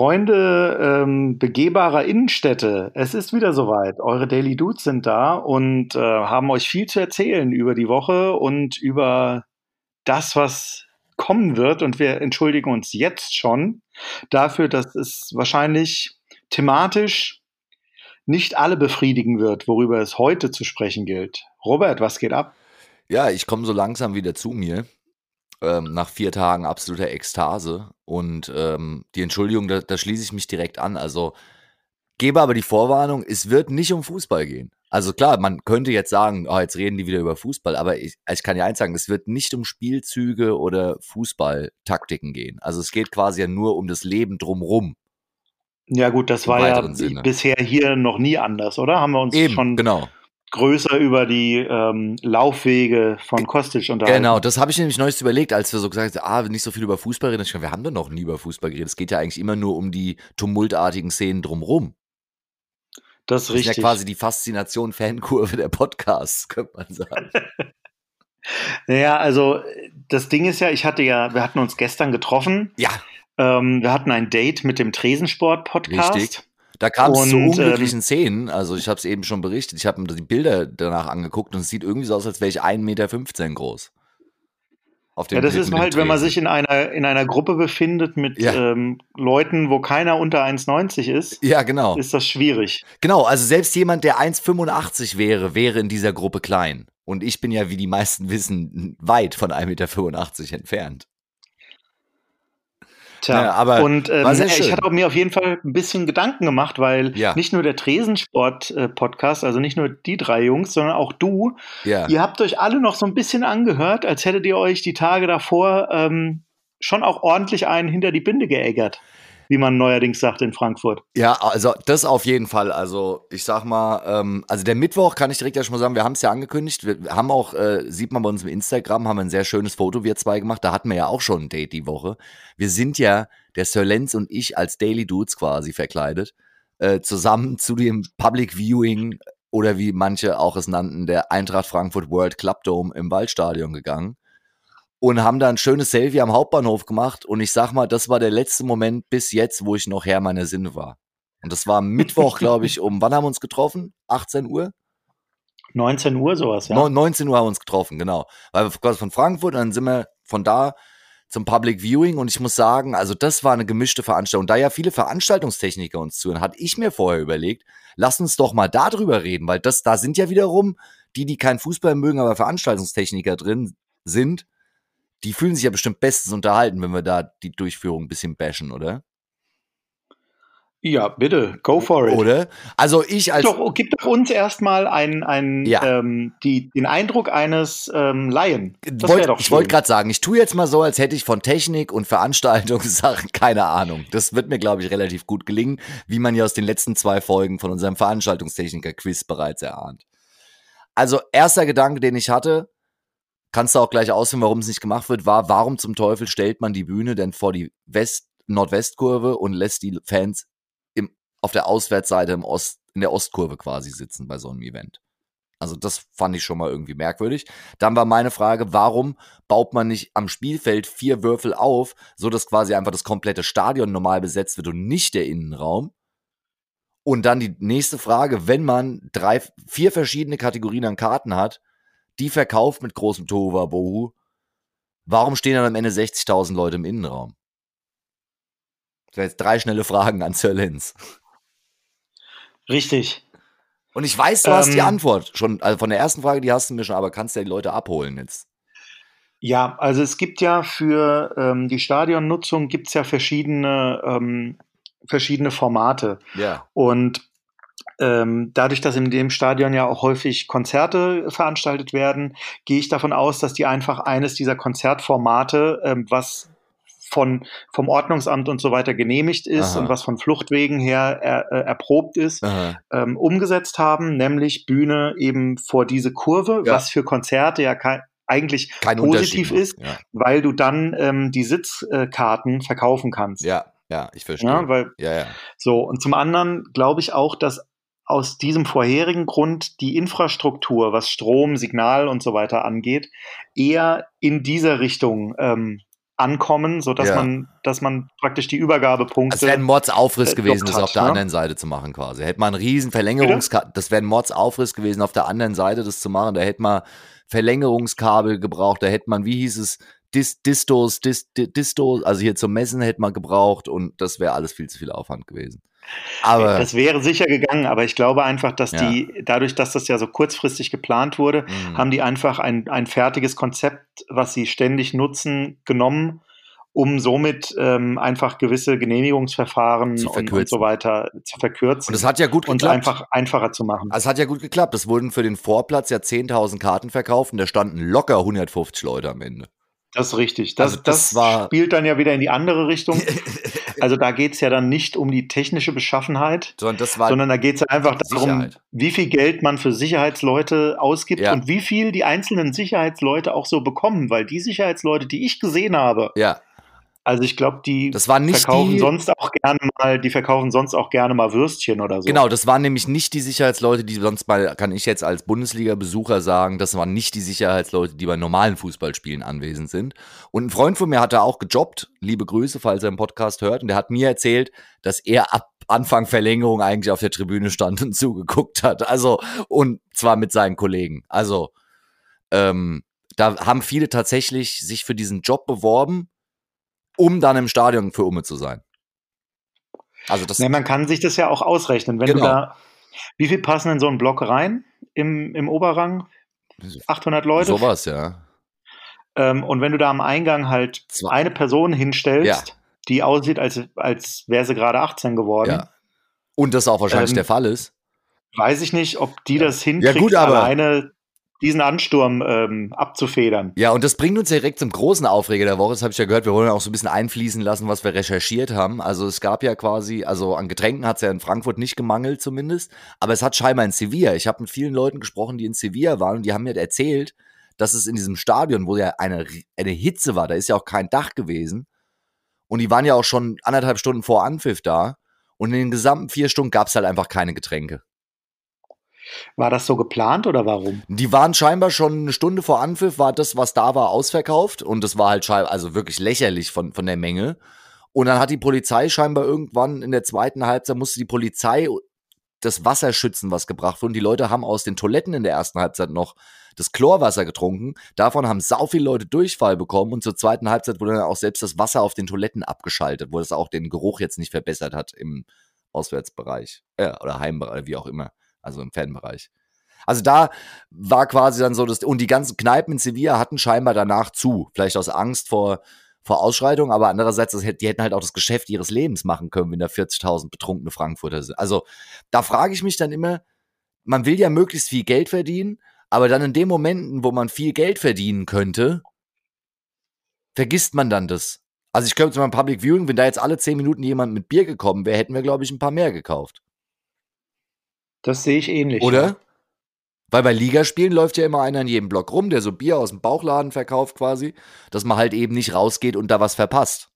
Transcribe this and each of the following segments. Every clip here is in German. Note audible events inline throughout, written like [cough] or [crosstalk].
Freunde ähm, begehbarer Innenstädte, es ist wieder soweit. Eure Daily Dudes sind da und äh, haben euch viel zu erzählen über die Woche und über das, was kommen wird. Und wir entschuldigen uns jetzt schon dafür, dass es wahrscheinlich thematisch nicht alle befriedigen wird, worüber es heute zu sprechen gilt. Robert, was geht ab? Ja, ich komme so langsam wieder zu mir ähm, nach vier Tagen absoluter Ekstase. Und ähm, die Entschuldigung, da, da schließe ich mich direkt an. Also gebe aber die Vorwarnung, es wird nicht um Fußball gehen. Also klar, man könnte jetzt sagen, oh, jetzt reden die wieder über Fußball, aber ich, ich kann ja eins sagen, es wird nicht um Spielzüge oder Fußballtaktiken gehen. Also es geht quasi ja nur um das Leben drumrum. Ja gut, das war ja Sinne. bisher hier noch nie anders, oder? Haben wir uns Eben, schon genau größer über die ähm, Laufwege von Kostic unterhalten. Genau, das habe ich nämlich neulich überlegt, als wir so gesagt haben, ah, nicht so viel über Fußball reden. Ich glaube, wir haben doch noch nie über Fußball geredet. Es geht ja eigentlich immer nur um die tumultartigen Szenen drumrum. Das ist richtig. Das ist ja quasi die Faszination Fankurve der Podcasts, [laughs] könnte man sagen. [laughs] naja, also das Ding ist ja, ich hatte ja, wir hatten uns gestern getroffen. Ja. Ähm, wir hatten ein Date mit dem Tresensport-Podcast. Richtig. Da kam es zu unglücklichen ähm, Szenen. Also ich habe es eben schon berichtet. Ich habe mir die Bilder danach angeguckt und es sieht irgendwie so aus, als wäre ich 1,15 Meter groß. ja, das ist halt, wenn man sich in einer, in einer Gruppe befindet mit ja. ähm, Leuten, wo keiner unter 1,90 ist, ja, genau. ist das schwierig. Genau, also selbst jemand, der 1,85 wäre, wäre in dieser Gruppe klein. Und ich bin ja, wie die meisten wissen, weit von 1,85 Meter entfernt. Tja, ja, aber und ähm, ich hatte mir auf jeden Fall ein bisschen Gedanken gemacht, weil ja. nicht nur der Tresensport-Podcast, also nicht nur die drei Jungs, sondern auch du, ja. ihr habt euch alle noch so ein bisschen angehört, als hättet ihr euch die Tage davor ähm, schon auch ordentlich einen hinter die Binde geeggert wie man neuerdings sagt in Frankfurt. Ja, also das auf jeden Fall. Also ich sag mal, ähm, also der Mittwoch kann ich direkt ja schon mal sagen, wir haben es ja angekündigt. Wir haben auch, äh, sieht man bei uns im Instagram, haben ein sehr schönes Foto, wir zwei gemacht. Da hatten wir ja auch schon ein Date die Woche. Wir sind ja, der Sir Lenz und ich als Daily Dudes quasi verkleidet, äh, zusammen zu dem Public Viewing oder wie manche auch es nannten, der Eintracht Frankfurt World Club Dome im Waldstadion gegangen und haben da ein schönes Selfie am Hauptbahnhof gemacht. Und ich sag mal, das war der letzte Moment bis jetzt, wo ich noch Herr meiner Sinne war. Und das war Mittwoch, glaube ich, um, wann haben wir uns getroffen? 18 Uhr? 19 Uhr sowas, ja. 19 Uhr haben wir uns getroffen, genau. Weil wir quasi von Frankfurt, dann sind wir von da zum Public Viewing und ich muss sagen, also das war eine gemischte Veranstaltung. Da ja viele Veranstaltungstechniker uns zuhören, hatte ich mir vorher überlegt, lass uns doch mal darüber reden, weil das, da sind ja wiederum die, die keinen Fußball mögen, aber Veranstaltungstechniker drin sind die fühlen sich ja bestimmt bestens unterhalten, wenn wir da die Durchführung ein bisschen bashen, oder? Ja, bitte, go for it. Oder? Also ich als. Gib doch, gib doch uns erstmal einen, einen, ja. ähm, die, den Eindruck eines ähm, Laien. Wollt, ich wollte gerade sagen, ich tue jetzt mal so, als hätte ich von Technik und Veranstaltungssachen [laughs] keine Ahnung. Das wird mir, glaube ich, relativ gut gelingen, wie man ja aus den letzten zwei Folgen von unserem Veranstaltungstechniker-Quiz bereits erahnt. Also, erster Gedanke, den ich hatte, kannst du auch gleich ausführen, warum es nicht gemacht wird, war, warum zum Teufel stellt man die Bühne denn vor die West Nordwestkurve und lässt die Fans im, auf der Auswärtsseite im Ost, in der Ostkurve quasi sitzen bei so einem Event. Also das fand ich schon mal irgendwie merkwürdig. Dann war meine Frage, warum baut man nicht am Spielfeld vier Würfel auf, so dass quasi einfach das komplette Stadion normal besetzt wird und nicht der Innenraum? Und dann die nächste Frage, wenn man drei, vier verschiedene Kategorien an Karten hat, die verkauft mit großem Tohuwabohu. Warum stehen dann am Ende 60.000 Leute im Innenraum? Das wären jetzt drei schnelle Fragen an Sir Lenz. Richtig. Und ich weiß, du ähm, hast die ähm. Antwort schon. Also von der ersten Frage, die hast du mir schon, aber kannst du ja die Leute abholen jetzt? Ja, also es gibt ja für ähm, die Stadionnutzung gibt es ja verschiedene, ähm, verschiedene Formate. Ja. Und ähm, dadurch, dass in dem Stadion ja auch häufig Konzerte veranstaltet werden, gehe ich davon aus, dass die einfach eines dieser Konzertformate, ähm, was von, vom Ordnungsamt und so weiter genehmigt ist Aha. und was von Fluchtwegen her er, äh, erprobt ist, ähm, umgesetzt haben, nämlich Bühne eben vor diese Kurve, ja. was für Konzerte ja kein, eigentlich Kein positiv ist, ja. weil du dann ähm, die Sitzkarten verkaufen kannst. Ja, ja, ich verstehe. Ja, weil, ja, ja. So, und zum anderen glaube ich auch, dass aus diesem vorherigen Grund die Infrastruktur, was Strom, Signal und so weiter angeht, eher in dieser Richtung ähm, ankommen, sodass Ja. man, dass man praktisch die Übergabepunkte. Es wäre ein Mordsaufriss äh, gewesen, das hat, auf der ne? anderen Seite zu machen quasi. Hätte man einen riesen Verlängerungskabel, das wäre ein Mordsaufriss gewesen, auf der anderen Seite das zu machen. Da hätte man Verlängerungskabel gebraucht, da hätte man, wie hieß es, Dis, Distos, Dis, Di- Distos, also hier zum Messen hätte man gebraucht und das wäre alles viel zu viel Aufwand gewesen. Aber das wäre sicher gegangen, aber ich glaube einfach, dass Ja. die, dadurch, dass das ja so kurzfristig geplant wurde, mh, haben die einfach ein, ein fertiges Konzept, was sie ständig nutzen, genommen, um somit ähm, einfach gewisse Genehmigungsverfahren und, und so weiter zu verkürzen und es hat ja gut und geklappt. einfach einfacher zu machen. Also es hat ja gut geklappt. Es wurden für den Vorplatz ja 10.000 Karten verkauft und da standen locker 150 Leute am Ende. Das ist richtig. Das, Also das das, war- spielt dann ja wieder in die andere Richtung. [laughs] Also da geht es ja dann nicht um die technische Beschaffenheit, Sondern sondern da geht es einfach darum, Sicherheit. wie viel Geld man für Sicherheitsleute ausgibt Ja. und wie viel die einzelnen Sicherheitsleute auch so bekommen, weil die Sicherheitsleute, die ich gesehen habe, ja, also ich glaube, die verkaufen die sonst auch gerne mal, die verkaufen sonst auch gerne mal Würstchen oder so. Genau, das waren nämlich nicht die Sicherheitsleute, die sonst mal, kann ich jetzt als Bundesliga-Besucher sagen, das waren nicht die Sicherheitsleute, die bei normalen Fußballspielen anwesend sind. Und ein Freund von mir hat da auch gejobbt, liebe Grüße, falls er im Podcast hört, und der hat mir erzählt, dass er ab Anfang Verlängerung eigentlich auf der Tribüne stand und [laughs] zugeguckt hat. Also, und zwar mit seinen Kollegen. Also, ähm, da haben viele tatsächlich sich für diesen Job beworben, um dann im Stadion für Umme zu sein. Also das Nee, man kann sich das ja auch ausrechnen. Wenn Genau. du da, wie viel passen in so einen Block rein im, im Oberrang? 800 Leute. sowas, ja. Ähm, und wenn du da am Eingang halt Zwei- eine Person hinstellst, Ja. die aussieht, als, als wäre sie gerade 18 geworden, Ja. Und das auch wahrscheinlich Ähm, der Fall ist. weiß ich nicht, ob die das hinkriegt, gut, aber- alleine diesen Ansturm ähm, abzufedern. Ja, und das bringt uns direkt zum großen Aufreger der Woche. Das habe ich ja gehört. Wir wollen auch so ein bisschen einfließen lassen, was wir recherchiert haben. Also es gab ja quasi, also an Getränken hat es ja in Frankfurt nicht gemangelt zumindest, aber es hat scheinbar in Sevilla. Ich habe mit vielen Leuten gesprochen, die in Sevilla waren und die haben mir erzählt, dass es in diesem Stadion, wo ja eine, eine Hitze war, da ist ja auch kein Dach gewesen und die waren ja auch schon anderthalb Stunden vor Anpfiff da und in den gesamten vier Stunden gab es halt einfach keine Getränke. War das so geplant oder warum? Die waren scheinbar schon eine Stunde vor Anpfiff, war das, was da war, ausverkauft. Und das war halt scheinbar, also wirklich lächerlich von, von der Menge. Und dann hat die Polizei scheinbar irgendwann in der zweiten Halbzeit, musste die Polizei das Wasser schützen, was gebracht wurde. Und die Leute haben aus den Toiletten in der ersten Halbzeit noch das Chlorwasser getrunken. Davon haben sau viele Leute Durchfall bekommen. Und zur zweiten Halbzeit wurde dann auch selbst das Wasser auf den Toiletten abgeschaltet, wo das auch den Geruch jetzt nicht verbessert hat im Auswärtsbereich. Äh, oder Heimbereich, wie auch immer. Also im Fanbereich. Also da war quasi dann so, dass, und die ganzen Kneipen in Sevilla hatten scheinbar danach zu. Vielleicht aus Angst vor, vor Ausschreitungen, aber andererseits, das, die hätten halt auch das Geschäft ihres Lebens machen können, wenn da 40.000 betrunkene Frankfurter sind. Also da frage ich mich dann immer, man will ja möglichst viel Geld verdienen, aber dann in den Momenten, wo man viel Geld verdienen könnte, vergisst man dann das. Also ich glaube, zu meinem Public Viewing, wenn da jetzt alle 10 Minuten jemand mit Bier gekommen wäre, hätten wir, glaube ich, ein paar mehr gekauft. Das sehe ich ähnlich. Oder? Weil bei Ligaspielen läuft ja immer einer in jedem Block rum, der so Bier aus dem Bauchladen verkauft quasi, dass man halt eben nicht rausgeht und da was verpasst.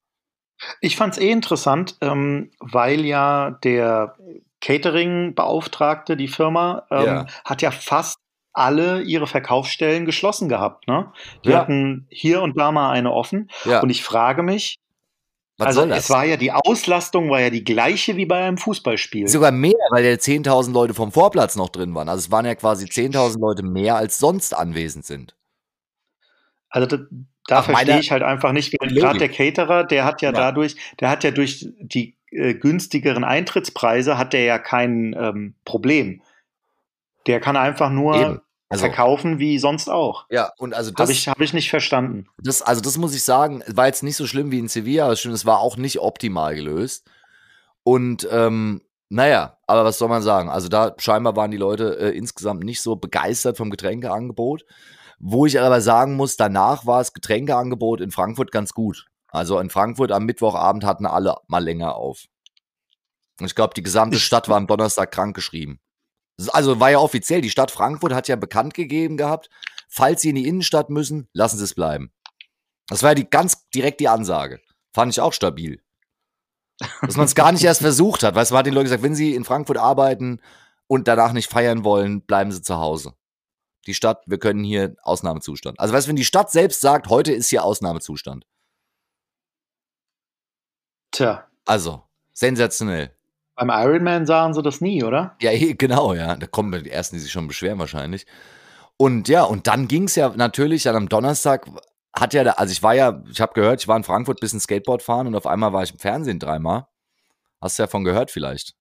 Ich fand es eh interessant, ähm, weil ja der Catering-Beauftragte, die Firma, ähm, Ja. hat ja fast alle ihre Verkaufsstellen geschlossen gehabt. Ne? Die Ja. hatten hier und da mal eine offen. Ja, Und ich frage mich, was also soll das? es war ja die Auslastung war ja die gleiche wie bei einem Fußballspiel. Sogar mehr, weil ja 10.000 Leute vom Vorplatz noch drin waren. Also es waren ja quasi 10.000 Leute mehr, als sonst anwesend sind. Also da, da Ach, verstehe ich halt einfach nicht, gerade der Caterer, der hat ja, Ja. dadurch, der hat ja durch die äh, günstigeren Eintrittspreise hat der ja kein ähm, Problem. Der kann einfach nur Eben. Also, verkaufen wie sonst auch. ja, und also das, Habe ich, hab ich nicht verstanden. das, also das muss ich sagen, war jetzt nicht so schlimm wie in Sevilla, aber es war auch nicht optimal gelöst. Und ähm, naja, aber was soll man sagen? Also da scheinbar waren die Leute äh, insgesamt nicht so begeistert vom Getränkeangebot. Wo ich aber sagen muss, danach war das Getränkeangebot in Frankfurt ganz gut. Also in Frankfurt am Mittwochabend hatten alle mal länger auf. Und ich glaube, die gesamte Stadt war am Donnerstag krank geschrieben. Also war ja offiziell, die Stadt Frankfurt hat ja bekannt gegeben gehabt, falls sie in die Innenstadt müssen, lassen sie es bleiben. Das war ja die, ganz direkt die Ansage. Fand ich auch stabil. Dass man es gar nicht erst [laughs] versucht hat. Weißt du, man hat den Leuten gesagt, wenn sie in Frankfurt arbeiten und danach nicht feiern wollen, bleiben sie zu Hause. Die Stadt, wir können hier Ausnahmezustand. Also weißt du, wenn die Stadt selbst sagt, heute ist hier Ausnahmezustand. Tja. Also, sensationell. Beim Ironman sahen sie das nie, oder? Ja, eh, genau, ja. Da kommen die ersten, die sich schon beschweren wahrscheinlich. Und ja, und dann ging es ja natürlich dann am Donnerstag hat ja, also ich war ja, ich habe gehört, ich war in Frankfurt bisschen Skateboard fahren und auf einmal war ich im Fernsehen dreimal. Hast du ja von gehört vielleicht?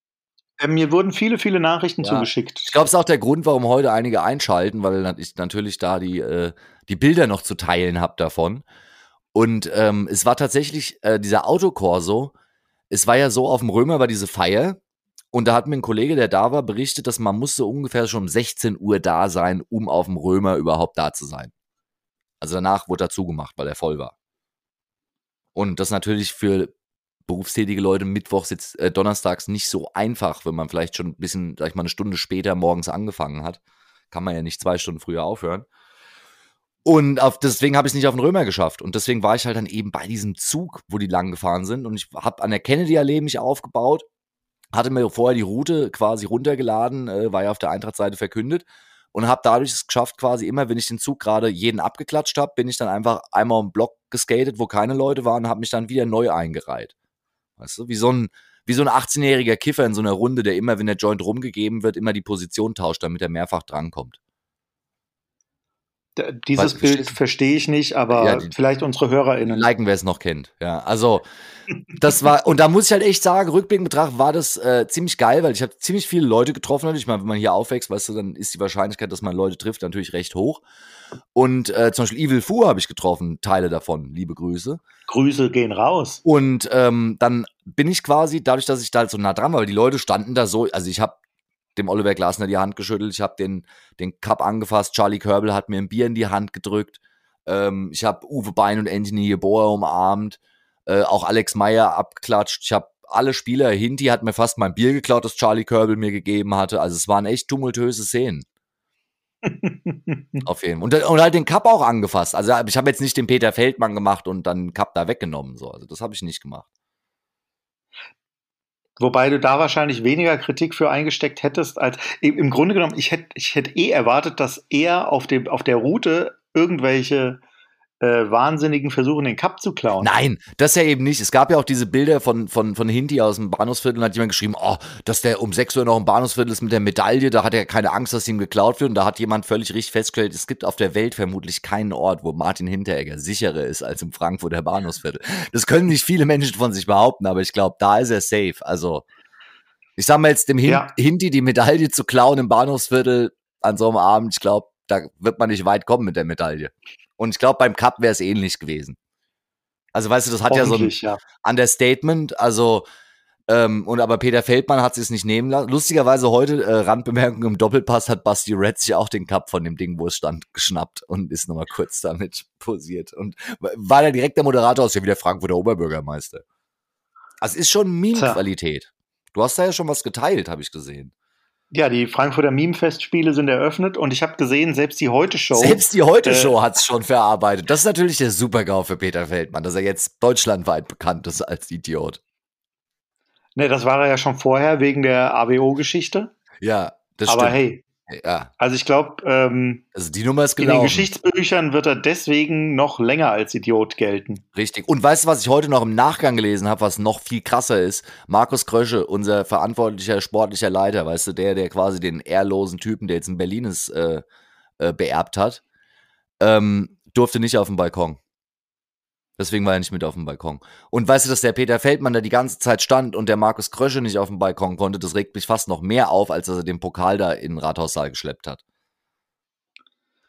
Äh, mir wurden viele, viele Nachrichten ja. zugeschickt. Ich glaube, es ist auch der Grund, warum heute einige einschalten, weil ich natürlich da die, äh, die Bilder noch zu teilen habe davon. Und ähm, es war tatsächlich äh, dieser Autokorso. Es war ja so, auf dem Römer war diese Feier. Und da hat mir ein Kollege, der da war, berichtet, dass man musste ungefähr schon um 16 Uhr da sein, um auf dem Römer überhaupt da zu sein. Also danach wurde er zugemacht, weil er voll war. Und das natürlich für berufstätige Leute mittwochs äh, donnerstags nicht so einfach, wenn man vielleicht schon ein bisschen, sag ich mal, eine Stunde später morgens angefangen hat. Kann man ja nicht zwei Stunden früher aufhören. Und auf, deswegen habe ich es nicht auf den Römer geschafft. Und deswegen war ich halt dann eben bei diesem Zug, wo die lang gefahren sind. Und ich habe an der Kennedy-Allee mich aufgebaut, hatte mir vorher die Route quasi runtergeladen, äh, war ja auf der Eintrachtseite verkündet. Und habe dadurch es geschafft, quasi immer, wenn ich den Zug gerade jeden abgeklatscht habe, bin ich dann einfach einmal im Block geskatet, wo keine Leute waren, habe mich dann wieder neu eingereiht. Weißt du, wie so ein, wie so ein 18-jähriger Kiffer in so einer Runde, der immer, wenn der Joint rumgegeben wird, immer die Position tauscht, damit er mehrfach drankommt. Dieses Was, Bild verstehe ich nicht, aber ja, die, vielleicht unsere HörerInnen. Liken, wer es noch kennt. Ja, also das war, und da muss ich halt echt sagen, rückblickend betrachtet war das äh, ziemlich geil, weil ich habe ziemlich viele Leute getroffen. Ich meine, wenn man hier aufwächst, weißt du, dann ist die Wahrscheinlichkeit, dass man Leute trifft, natürlich recht hoch. Und äh, zum Beispiel Evil Fu habe ich getroffen, Teile davon, liebe Grüße. Grüße gehen raus. Und ähm, dann bin ich quasi, dadurch, dass ich da halt so nah dran war, weil die Leute standen da so, also ich habe dem Oliver Glasner die Hand geschüttelt, ich habe den, den Cup angefasst, Charlie Körbel hat mir ein Bier in die Hand gedrückt, ähm, ich habe Uwe Bein und Anthony Jeboa umarmt, äh, auch Alex Meyer abgeklatscht, ich habe alle Spieler, Hinti hat mir fast mein Bier geklaut, das Charlie Körbel mir gegeben hatte, also es waren echt tumultöse Szenen. [laughs] Auf jeden Fall. Und, und, halt den Cup auch angefasst. Also ich habe jetzt nicht den Peter Feldmann gemacht und dann den Cup da weggenommen. So. Also das habe ich nicht gemacht. Wobei du da wahrscheinlich weniger Kritik für eingesteckt hättest, als im Grunde genommen, ich hätte ich hätt eh erwartet, dass er auf, dem, auf der Route irgendwelche äh, Wahnsinnigen versuchen, den Cup zu klauen. Nein, das ja eben nicht. Es gab ja auch diese Bilder von, von, von Hinti aus dem Bahnhofsviertel und hat jemand geschrieben, oh, dass der um 6 Uhr noch im Bahnhofsviertel ist mit der Medaille, da hat er keine Angst, dass ihm geklaut wird. Und da hat jemand völlig richtig festgestellt, es gibt auf der Welt vermutlich keinen Ort, wo Martin Hinteregger sicherer ist als im Frankfurter Bahnhofsviertel. Das können nicht viele Menschen von sich behaupten, aber ich glaube, da ist er safe. Also, ich sag mal jetzt dem Hin ja. Hinti die Medaille zu klauen im Bahnhofsviertel an so einem Abend, ich glaube, da wird man nicht weit kommen mit der Medaille. Und ich glaube, beim Cup wäre es ähnlich gewesen. Also, weißt du, das hat ja so ein ja. Understatement. Also, ähm, und aber Peter Feldmann hat es nicht nehmen lassen. Lustigerweise heute, äh, Randbemerkung im Doppelpass, hat Basti Red sich auch den Cup von dem Ding, wo es stand, geschnappt und ist nochmal kurz damit [laughs] posiert. Und war da direkt der Moderator aus, ja wie der Frankfurter Oberbürgermeister. Also ist schon Meme-Qualität. Du hast da ja schon was geteilt, habe ich gesehen. Ja, die Frankfurter Meme-Festspiele sind eröffnet und ich habe gesehen, selbst die Heute-Show. Selbst die Heute-Show äh, hat es schon verarbeitet. Das ist natürlich der Super-GAU für Peter Feldmann, dass er jetzt deutschlandweit bekannt ist als Idiot. Ne, das war er ja schon vorher wegen der AWO-Geschichte. Ja, das Aber stimmt. hey, ja. Also ich glaube, ähm, also die Nummer ist gelaufen. in den Geschichtsbüchern wird er deswegen noch länger als Idiot gelten. Richtig. Und weißt du, was ich heute noch im Nachgang gelesen habe, was noch viel krasser ist? Markus Krösche, unser verantwortlicher sportlicher Leiter, weißt du, der, der quasi den ehrlosen Typen, der jetzt in Berlin ist, äh, äh, beerbt hat, ähm, durfte nicht auf den Balkon. Deswegen war er nicht mit auf dem Balkon. Und weißt du, dass der Peter Feldmann da die ganze Zeit stand und der Markus Krösche nicht auf dem Balkon konnte, das regt mich fast noch mehr auf, als dass er den Pokal da in den Rathaussaal geschleppt hat.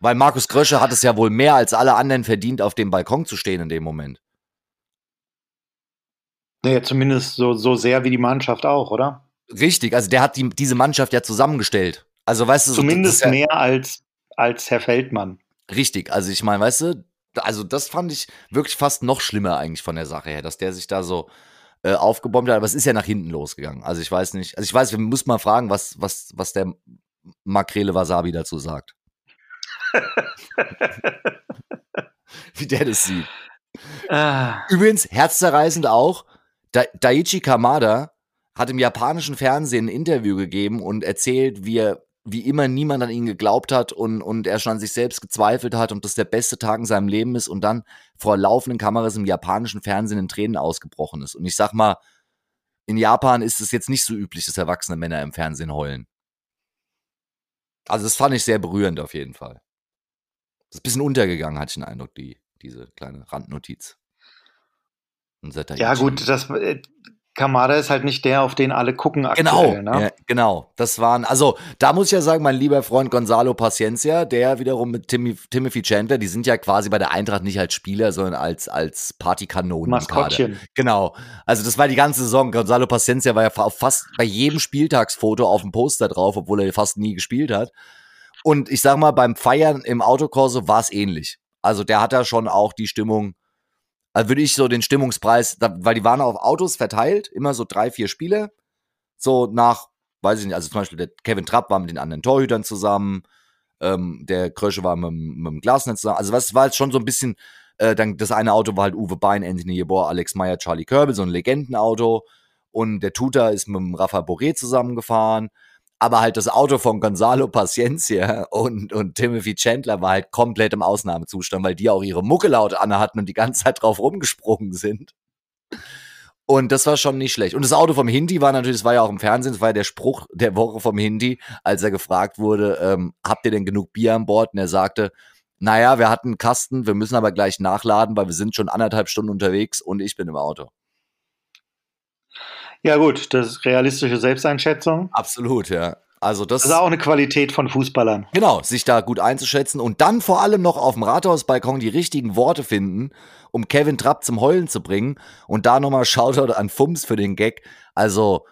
Weil Markus Krösche hat es ja wohl mehr als alle anderen verdient, auf dem Balkon zu stehen in dem Moment. Naja, zumindest so, so sehr wie die Mannschaft auch, oder? Richtig, also der hat die, diese Mannschaft ja zusammengestellt. Also weißt du, zumindest so, ja, mehr als, als Herr Feldmann. Richtig, also ich meine, weißt du, also das fand ich wirklich fast noch schlimmer eigentlich von der Sache her, dass der sich da so äh, aufgebombt hat, aber es ist ja nach hinten losgegangen. Also ich weiß nicht, also ich weiß, wir müssen mal fragen, was, was, was der Makrele Wasabi dazu sagt. [laughs] Wie der das sieht. Ah. Übrigens, herzzerreißend auch, da Daichi Kamada hat im japanischen Fernsehen ein Interview gegeben und erzählt, wie er wie immer niemand an ihn geglaubt hat und, und er schon an sich selbst gezweifelt hat und das der beste Tag in seinem Leben ist und dann vor laufenden Kameras im japanischen Fernsehen in Tränen ausgebrochen ist. Und ich sag mal, in Japan ist es jetzt nicht so üblich, dass erwachsene Männer im Fernsehen heulen. Also das fand ich sehr berührend auf jeden Fall. Das ist ein bisschen untergegangen, hatte ich den Eindruck, die, diese kleine Randnotiz. Ja gut, das, äh, Kamada ist halt nicht der, auf den alle gucken aktuell. Genau, ne? ja, genau. Das waren, also da muss ich ja sagen, mein lieber Freund Gonzalo Paciencia, der wiederum mit Timmy, Timothy Chandler, die sind ja quasi bei der Eintracht nicht als Spieler, sondern als, als Partykanonen. Maskottchen. Genau. Also das war die ganze Saison. Gonzalo Paciencia war ja fast bei jedem Spieltagsfoto auf dem Poster drauf, obwohl er fast nie gespielt hat. Und ich sag mal, beim Feiern im Autokorso war es ähnlich. Also der hat da schon auch die Stimmung also würde ich so den Stimmungspreis, da, weil die waren auf Autos verteilt, immer so drei, vier Spiele. So nach, weiß ich nicht, also zum Beispiel der Kevin Trapp war mit den anderen Torhütern zusammen, ähm, der Krösche war mit, mit dem Glasnetz zusammen. Also was war jetzt schon so ein bisschen, äh, dann das eine Auto war halt Uwe Bein, Anthony Jeboer, Alex Meyer, Charlie Körbel, so ein Legendenauto. Und der Tutor ist mit dem Rafa Boré zusammengefahren aber halt das Auto von Gonzalo Paciencia und, und Timothy Chandler war halt komplett im Ausnahmezustand, weil die auch ihre Mucke laut hatten und die ganze Zeit drauf rumgesprungen sind. Und das war schon nicht schlecht. Und das Auto vom Hindi war natürlich, das war ja auch im Fernsehen, das war ja der Spruch der Woche vom Hindi, als er gefragt wurde, ähm, habt ihr denn genug Bier an Bord? Und er sagte, naja, wir hatten einen Kasten, wir müssen aber gleich nachladen, weil wir sind schon anderthalb Stunden unterwegs und ich bin im Auto. Ja, gut, das ist realistische Selbsteinschätzung. Absolut, ja. Also das, das, ist auch eine Qualität von Fußballern. Genau, sich da gut einzuschätzen und dann vor allem noch auf dem Rathausbalkon die richtigen Worte finden, um Kevin Trapp zum Heulen zu bringen. Und da nochmal Shoutout an Fums für den Gag. Also,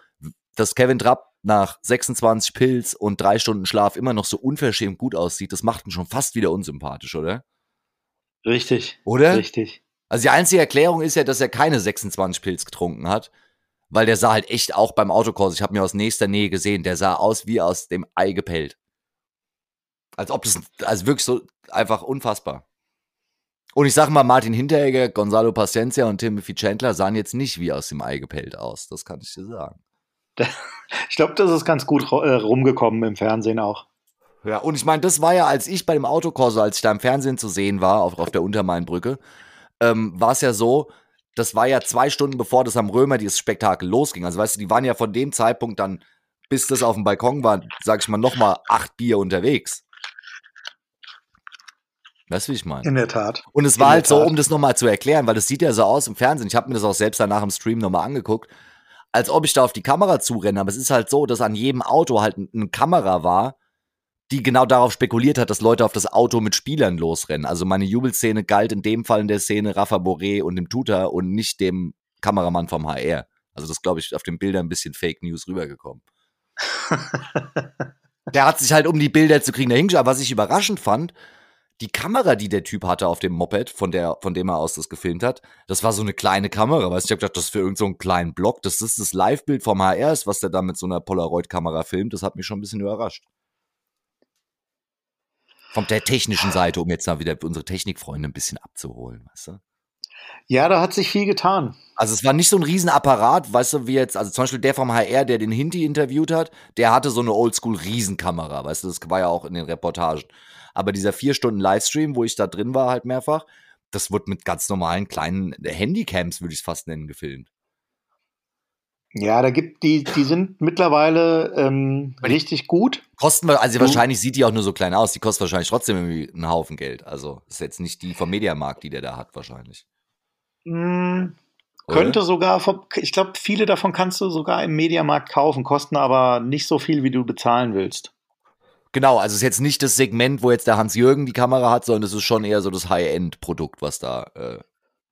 dass Kevin Trapp nach 26 Pilz und drei Stunden Schlaf immer noch so unverschämt gut aussieht, das macht ihn schon fast wieder unsympathisch, oder? Richtig. Oder? Richtig. Also die einzige Erklärung ist ja, dass er keine 26 Pilz getrunken hat weil der sah halt echt auch beim Autokurs, ich habe mir aus nächster Nähe gesehen, der sah aus wie aus dem Ei gepellt. Als ob das, also wirklich so einfach unfassbar. Und ich sag mal, Martin Hinteregger, Gonzalo Paciencia und Timothy Chandler sahen jetzt nicht wie aus dem Ei gepellt aus, das kann ich dir sagen. [laughs] Ich glaube, das ist ganz gut äh, rumgekommen im Fernsehen auch. Ja, und ich meine, das war ja, als ich bei dem Autokorso, als ich da im Fernsehen zu sehen war, auf, auf der Untermainbrücke, ähm, war es ja so, das war ja zwei Stunden bevor das am Römer dieses Spektakel losging. Also weißt du, die waren ja von dem Zeitpunkt dann, bis das auf dem Balkon war, sag ich mal, nochmal acht Bier unterwegs. Weißt du, wie ich meine? In der Tat. Und es war halt so, um das nochmal zu erklären, weil das sieht ja so aus im Fernsehen. Ich habe mir das auch selbst danach im Stream nochmal angeguckt, als ob ich da auf die Kamera zurenne. Aber es ist halt so, dass an jedem Auto halt eine Kamera war, die genau darauf spekuliert hat, dass Leute auf das Auto mit Spielern losrennen. Also meine Jubelszene galt in dem Fall in der Szene Rafa Boré und dem Tutor und nicht dem Kameramann vom HR. Also das glaube ich auf den Bildern ein bisschen Fake News rübergekommen. [laughs] der hat sich halt, um die Bilder zu kriegen, dahingeschaut. Aber was ich überraschend fand, die Kamera, die der Typ hatte auf dem Moped, von, der, von dem er aus das gefilmt hat, das war so eine kleine Kamera. Weißt? Ich habe gedacht, das ist für irgendeinen so kleinen Block. Das ist das Live-Bild vom HR ist, was der da mit so einer Polaroid-Kamera filmt. Das hat mich schon ein bisschen überrascht. Von der technischen Seite, um jetzt mal wieder unsere Technikfreunde ein bisschen abzuholen, weißt du? Ja, da hat sich viel getan. Also es war nicht so ein Riesenapparat, weißt du, wie jetzt, also zum Beispiel der vom HR, der den Hinti interviewt hat, der hatte so eine Oldschool-Riesenkamera, weißt du, das war ja auch in den Reportagen. Aber dieser vier Stunden Livestream, wo ich da drin war, halt mehrfach, das wird mit ganz normalen kleinen Handycams, würde ich es fast nennen, gefilmt. Ja, da gibt die, die sind mittlerweile ähm, richtig gut. Kosten also wahrscheinlich sieht die auch nur so klein aus. Die kostet wahrscheinlich trotzdem irgendwie einen Haufen Geld. Also ist jetzt nicht die vom Mediamarkt, die der da hat, wahrscheinlich. Mm, könnte sogar, ich glaube, viele davon kannst du sogar im Mediamarkt kaufen, kosten aber nicht so viel, wie du bezahlen willst. Genau, also es ist jetzt nicht das Segment, wo jetzt der Hans-Jürgen die Kamera hat, sondern es ist schon eher so das High-End-Produkt, was da äh,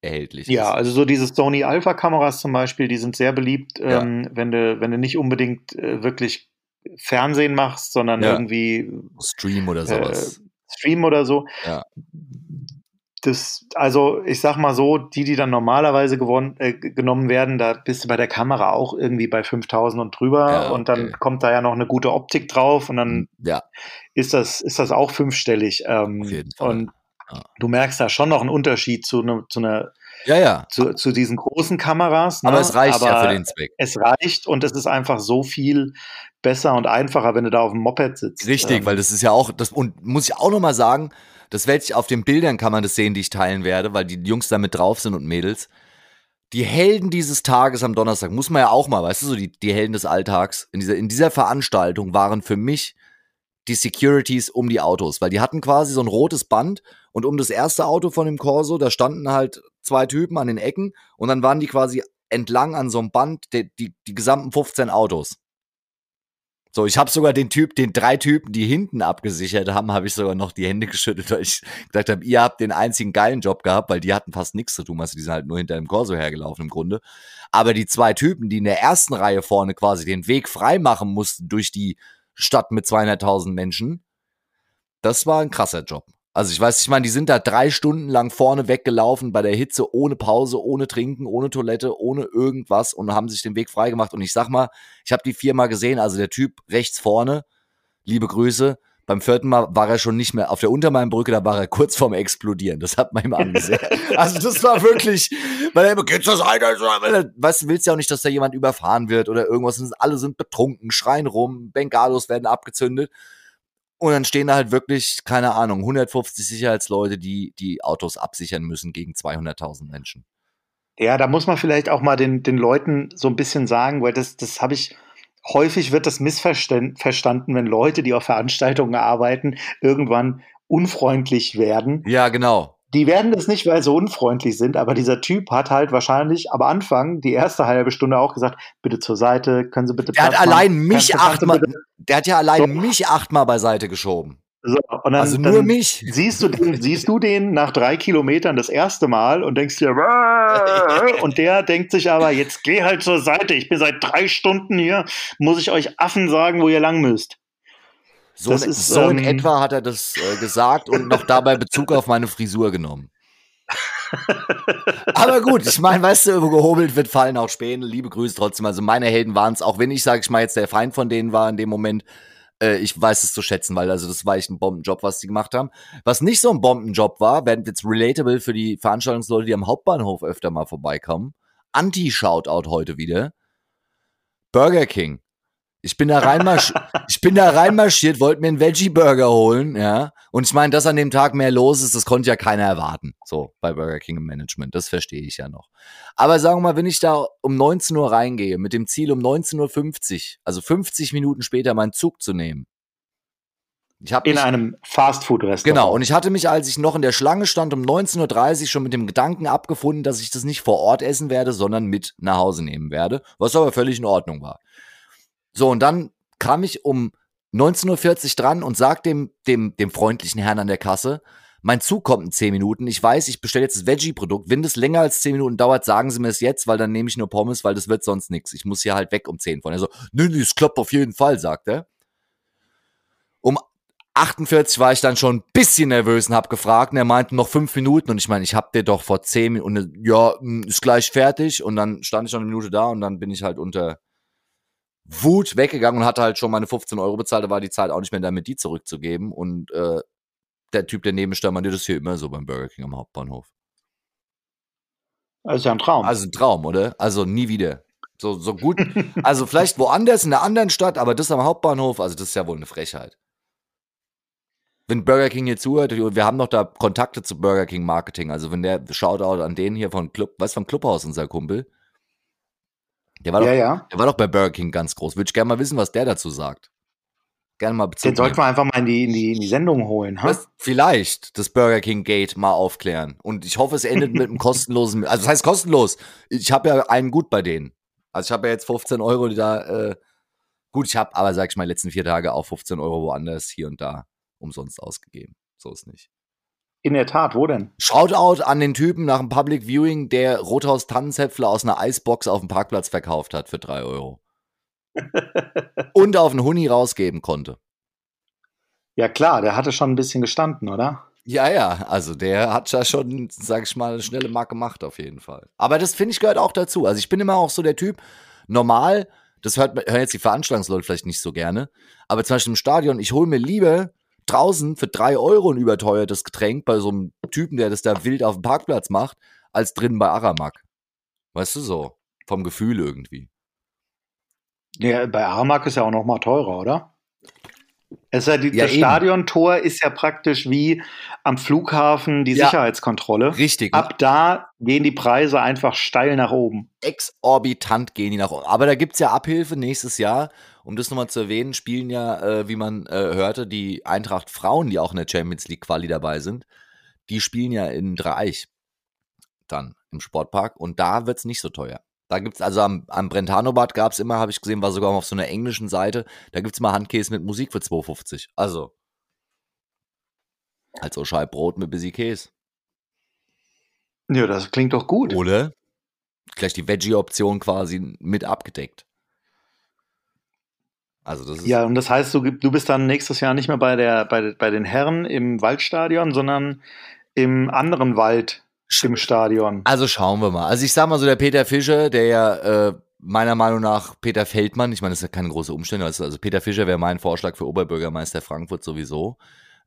erhältlich ja, ist. Ja, also so diese Sony Alpha-Kameras zum Beispiel, die sind sehr beliebt, ja. ähm, wenn, du, wenn du nicht unbedingt äh, wirklich Fernsehen machst, sondern ja. irgendwie Stream oder sowas. Äh, Stream oder so. Ja. Das, also ich sag mal so, die, die dann normalerweise gewonnen, äh, genommen werden, da bist du bei der Kamera auch irgendwie bei 5000 und drüber ja, okay. und dann kommt da ja noch eine gute Optik drauf und dann ja. ist, das, ist das auch fünfstellig. Ähm, Auf jeden Fall. Und Du merkst da schon noch einen Unterschied zu, ne, zu einer ja, ja. Zu, zu diesen großen Kameras. Ne? Aber es reicht Aber ja für den Zweck. Es reicht und es ist einfach so viel besser und einfacher, wenn du da auf dem Moped sitzt. Richtig, ähm. weil das ist ja auch, das, und muss ich auch nochmal sagen, das werde ich auf den Bildern kann man das sehen, die ich teilen werde, weil die Jungs da mit drauf sind und Mädels. Die Helden dieses Tages am Donnerstag, muss man ja auch mal, weißt du, so die, die Helden des Alltags in dieser, in dieser Veranstaltung waren für mich die Securities um die Autos, weil die hatten quasi so ein rotes Band und um das erste Auto von dem Corso, da standen halt zwei Typen an den Ecken und dann waren die quasi entlang an so einem Band die, die, die gesamten 15 Autos. So, ich habe sogar den Typ, den drei Typen, die hinten abgesichert haben, habe ich sogar noch die Hände geschüttelt, weil ich gesagt habe, ihr habt den einzigen geilen Job gehabt, weil die hatten fast nichts zu tun, also die sind halt nur hinter dem Corso hergelaufen im Grunde. Aber die zwei Typen, die in der ersten Reihe vorne quasi den Weg frei machen mussten durch die Stadt mit 200.000 Menschen, das war ein krasser Job. Also ich weiß, ich meine, die sind da drei Stunden lang vorne weggelaufen bei der Hitze, ohne Pause, ohne Trinken, ohne Toilette, ohne irgendwas und haben sich den Weg freigemacht. Und ich sag mal, ich habe die viermal gesehen, also der Typ rechts vorne, liebe Grüße, beim vierten Mal war er schon nicht mehr auf der Untermainbrücke, da war er kurz vorm Explodieren. Das hat man ihm angesehen. also das war wirklich, weil er immer, geht's das Alter? Weißt du, willst ja auch nicht, dass da jemand überfahren wird oder irgendwas. Alle sind betrunken, schreien rum, Bengalos werden abgezündet. Und dann stehen da halt wirklich, keine Ahnung, 150 Sicherheitsleute, die die Autos absichern müssen gegen 200.000 Menschen. Ja, da muss man vielleicht auch mal den, den Leuten so ein bisschen sagen, weil das, das habe ich, häufig wird das missverstanden, wenn Leute, die auf Veranstaltungen arbeiten, irgendwann unfreundlich werden. Ja, genau. Die werden das nicht, weil sie unfreundlich sind, aber dieser Typ hat halt wahrscheinlich am Anfang die erste halbe Stunde auch gesagt, bitte zur Seite, können Sie bitte. Der hat allein mich achtmal, der hat ja allein so. mich achtmal beiseite geschoben. So, dann, also nur mich. Siehst du, den, siehst du den nach drei Kilometern das erste Mal und denkst dir, und der denkt sich aber, jetzt geh halt zur Seite, ich bin seit drei Stunden hier, muss ich euch Affen sagen, wo ihr lang müsst. So, in, ist, so in ähm, etwa hat er das äh, gesagt und noch dabei Bezug auf meine Frisur genommen. [laughs] Aber gut, ich meine, weißt du, wo gehobelt wird, fallen auch Späne. Liebe Grüße trotzdem. Also meine Helden waren es, auch wenn ich, sage ich mal, jetzt der Feind von denen war in dem Moment. Äh, ich weiß es zu schätzen, weil also das war echt ein Bombenjob, was sie gemacht haben. Was nicht so ein Bombenjob war, werden jetzt relatable für die Veranstaltungsleute, die am Hauptbahnhof öfter mal vorbeikommen. Anti-Shoutout heute wieder. Burger King. Ich bin da reinmarschiert, [laughs] ich bin da reinmarschiert, wollte mir einen Veggie-Burger holen, ja. Und ich meine, dass an dem Tag mehr los ist, das konnte ja keiner erwarten. So, bei Burger King im Management. Das verstehe ich ja noch. Aber sagen wir mal, wenn ich da um 19 Uhr reingehe, mit dem Ziel um 19.50 Uhr, also 50 Minuten später meinen Zug zu nehmen. Ich hab in mich, einem Fastfood-Restaurant. Genau, und ich hatte mich, als ich noch in der Schlange stand, um 19.30 Uhr schon mit dem Gedanken abgefunden, dass ich das nicht vor Ort essen werde, sondern mit nach Hause nehmen werde, was aber völlig in Ordnung war. So, und dann kam ich um 19.40 Uhr dran und sag dem, dem, dem freundlichen Herrn an der Kasse, mein Zug kommt in 10 Minuten. Ich weiß, ich bestelle jetzt das Veggie-Produkt. Wenn das länger als 10 Minuten dauert, sagen Sie mir es jetzt, weil dann nehme ich nur Pommes, weil das wird sonst nichts. Ich muss hier halt weg um 10 von. Er so, nö, nö, es klappt auf jeden Fall, sagt er. Um 48 war ich dann schon ein bisschen nervös und hab gefragt und er meinte noch 5 Minuten und ich meine, ich hab dir doch vor 10 Minuten, ja, hm, ist gleich fertig und dann stand ich schon eine Minute da und dann bin ich halt unter Wut weggegangen und hatte halt schon meine 15 Euro bezahlt, da war die Zeit auch nicht mehr damit, die zurückzugeben. Und äh, der Typ, der neben stand, meinte, das ist hier immer so beim Burger King am Hauptbahnhof. Das ist ja ein Traum. Also ein Traum, oder? Also nie wieder. So, so gut. also vielleicht woanders in einer anderen Stadt, aber das am Hauptbahnhof, also das ist ja wohl eine Frechheit. Wenn Burger King hier zuhört, wir haben noch da Kontakte zu Burger King Marketing, also wenn der Shoutout an den hier von Club, was vom Clubhaus, unser Kumpel, der war, doch, ja. der war doch bei Burger King ganz groß. Würde ich gerne mal wissen, was der dazu sagt. Gerne mal Bezug Den sollten wir einfach mal in die, in die, in die Sendung holen. Ha? Das, vielleicht das Burger King Gate mal aufklären. Und ich hoffe, es endet mit einem [laughs] kostenlosen. Also, das heißt kostenlos. Ich habe ja einen gut bei denen. Also, ich habe ja jetzt 15 Euro, die da. Äh, gut, ich habe aber, sag ich mal, letzten vier Tage auch 15 Euro woanders hier und da umsonst ausgegeben. So ist nicht. In der Tat, wo denn? Shoutout an den Typen nach dem Public Viewing, der Rothaus Tannenzäpfle aus einer Eisbox auf dem Parkplatz verkauft hat für drei Euro. [laughs] und auf einen Huni rausgeben konnte. Ja klar, der hatte schon ein bisschen gestanden, oder? Ja, ja, also der hat ja schon, sag ich mal, eine schnelle Mark gemacht auf jeden Fall. Aber das finde ich gehört auch dazu. Also ich bin immer auch so der Typ, normal, das hört, hören jetzt die Veranstaltungsleute vielleicht nicht so gerne, aber zum Beispiel im Stadion, ich hole mir lieber draußen für drei Euro ein überteuertes Getränk bei so einem Typen, der das da wild auf dem Parkplatz macht, als drin bei Aramak. Weißt du so? Vom Gefühl irgendwie. Ja, bei Aramak ist ja auch noch mal teurer, oder? Es ist ja die, Ja, das eben. Stadiontor ist ja praktisch wie am Flughafen die Ja. Sicherheitskontrolle. Richtig. Ab da gehen die Preise einfach steil nach oben. exorbitant gehen die nach oben. Aber da gibt's ja Abhilfe nächstes Jahr. Um das nochmal zu erwähnen, spielen ja, äh, wie man äh, hörte, die Eintracht Frauen, die auch in der Champions League Quali dabei sind, die spielen ja in Dreieich dann im Sportpark und da wird's nicht so teuer. Da gibt's also am, am Brentano-Bad gab's immer, habe ich gesehen, war sogar auf so einer englischen Seite, da gibt's mal Handkäse mit Musik für 2,50. Also, halt so Scheibbrot mit bisschen Käse. Ja, das klingt doch gut. Oder? Gleich die Veggie-Option quasi mit abgedeckt. Also das ist Ja, und das heißt, du, du bist dann nächstes Jahr nicht mehr bei, der, bei, bei den Herren im Waldstadion, sondern im anderen Wald im Stadion. Also schauen wir mal. Also ich sag mal so, der Peter Fischer, der ja äh, meiner Meinung nach Peter Feldmann, ich meine, das ist ja keine große Umstände, also, also Peter Fischer wäre mein Vorschlag für Oberbürgermeister Frankfurt sowieso.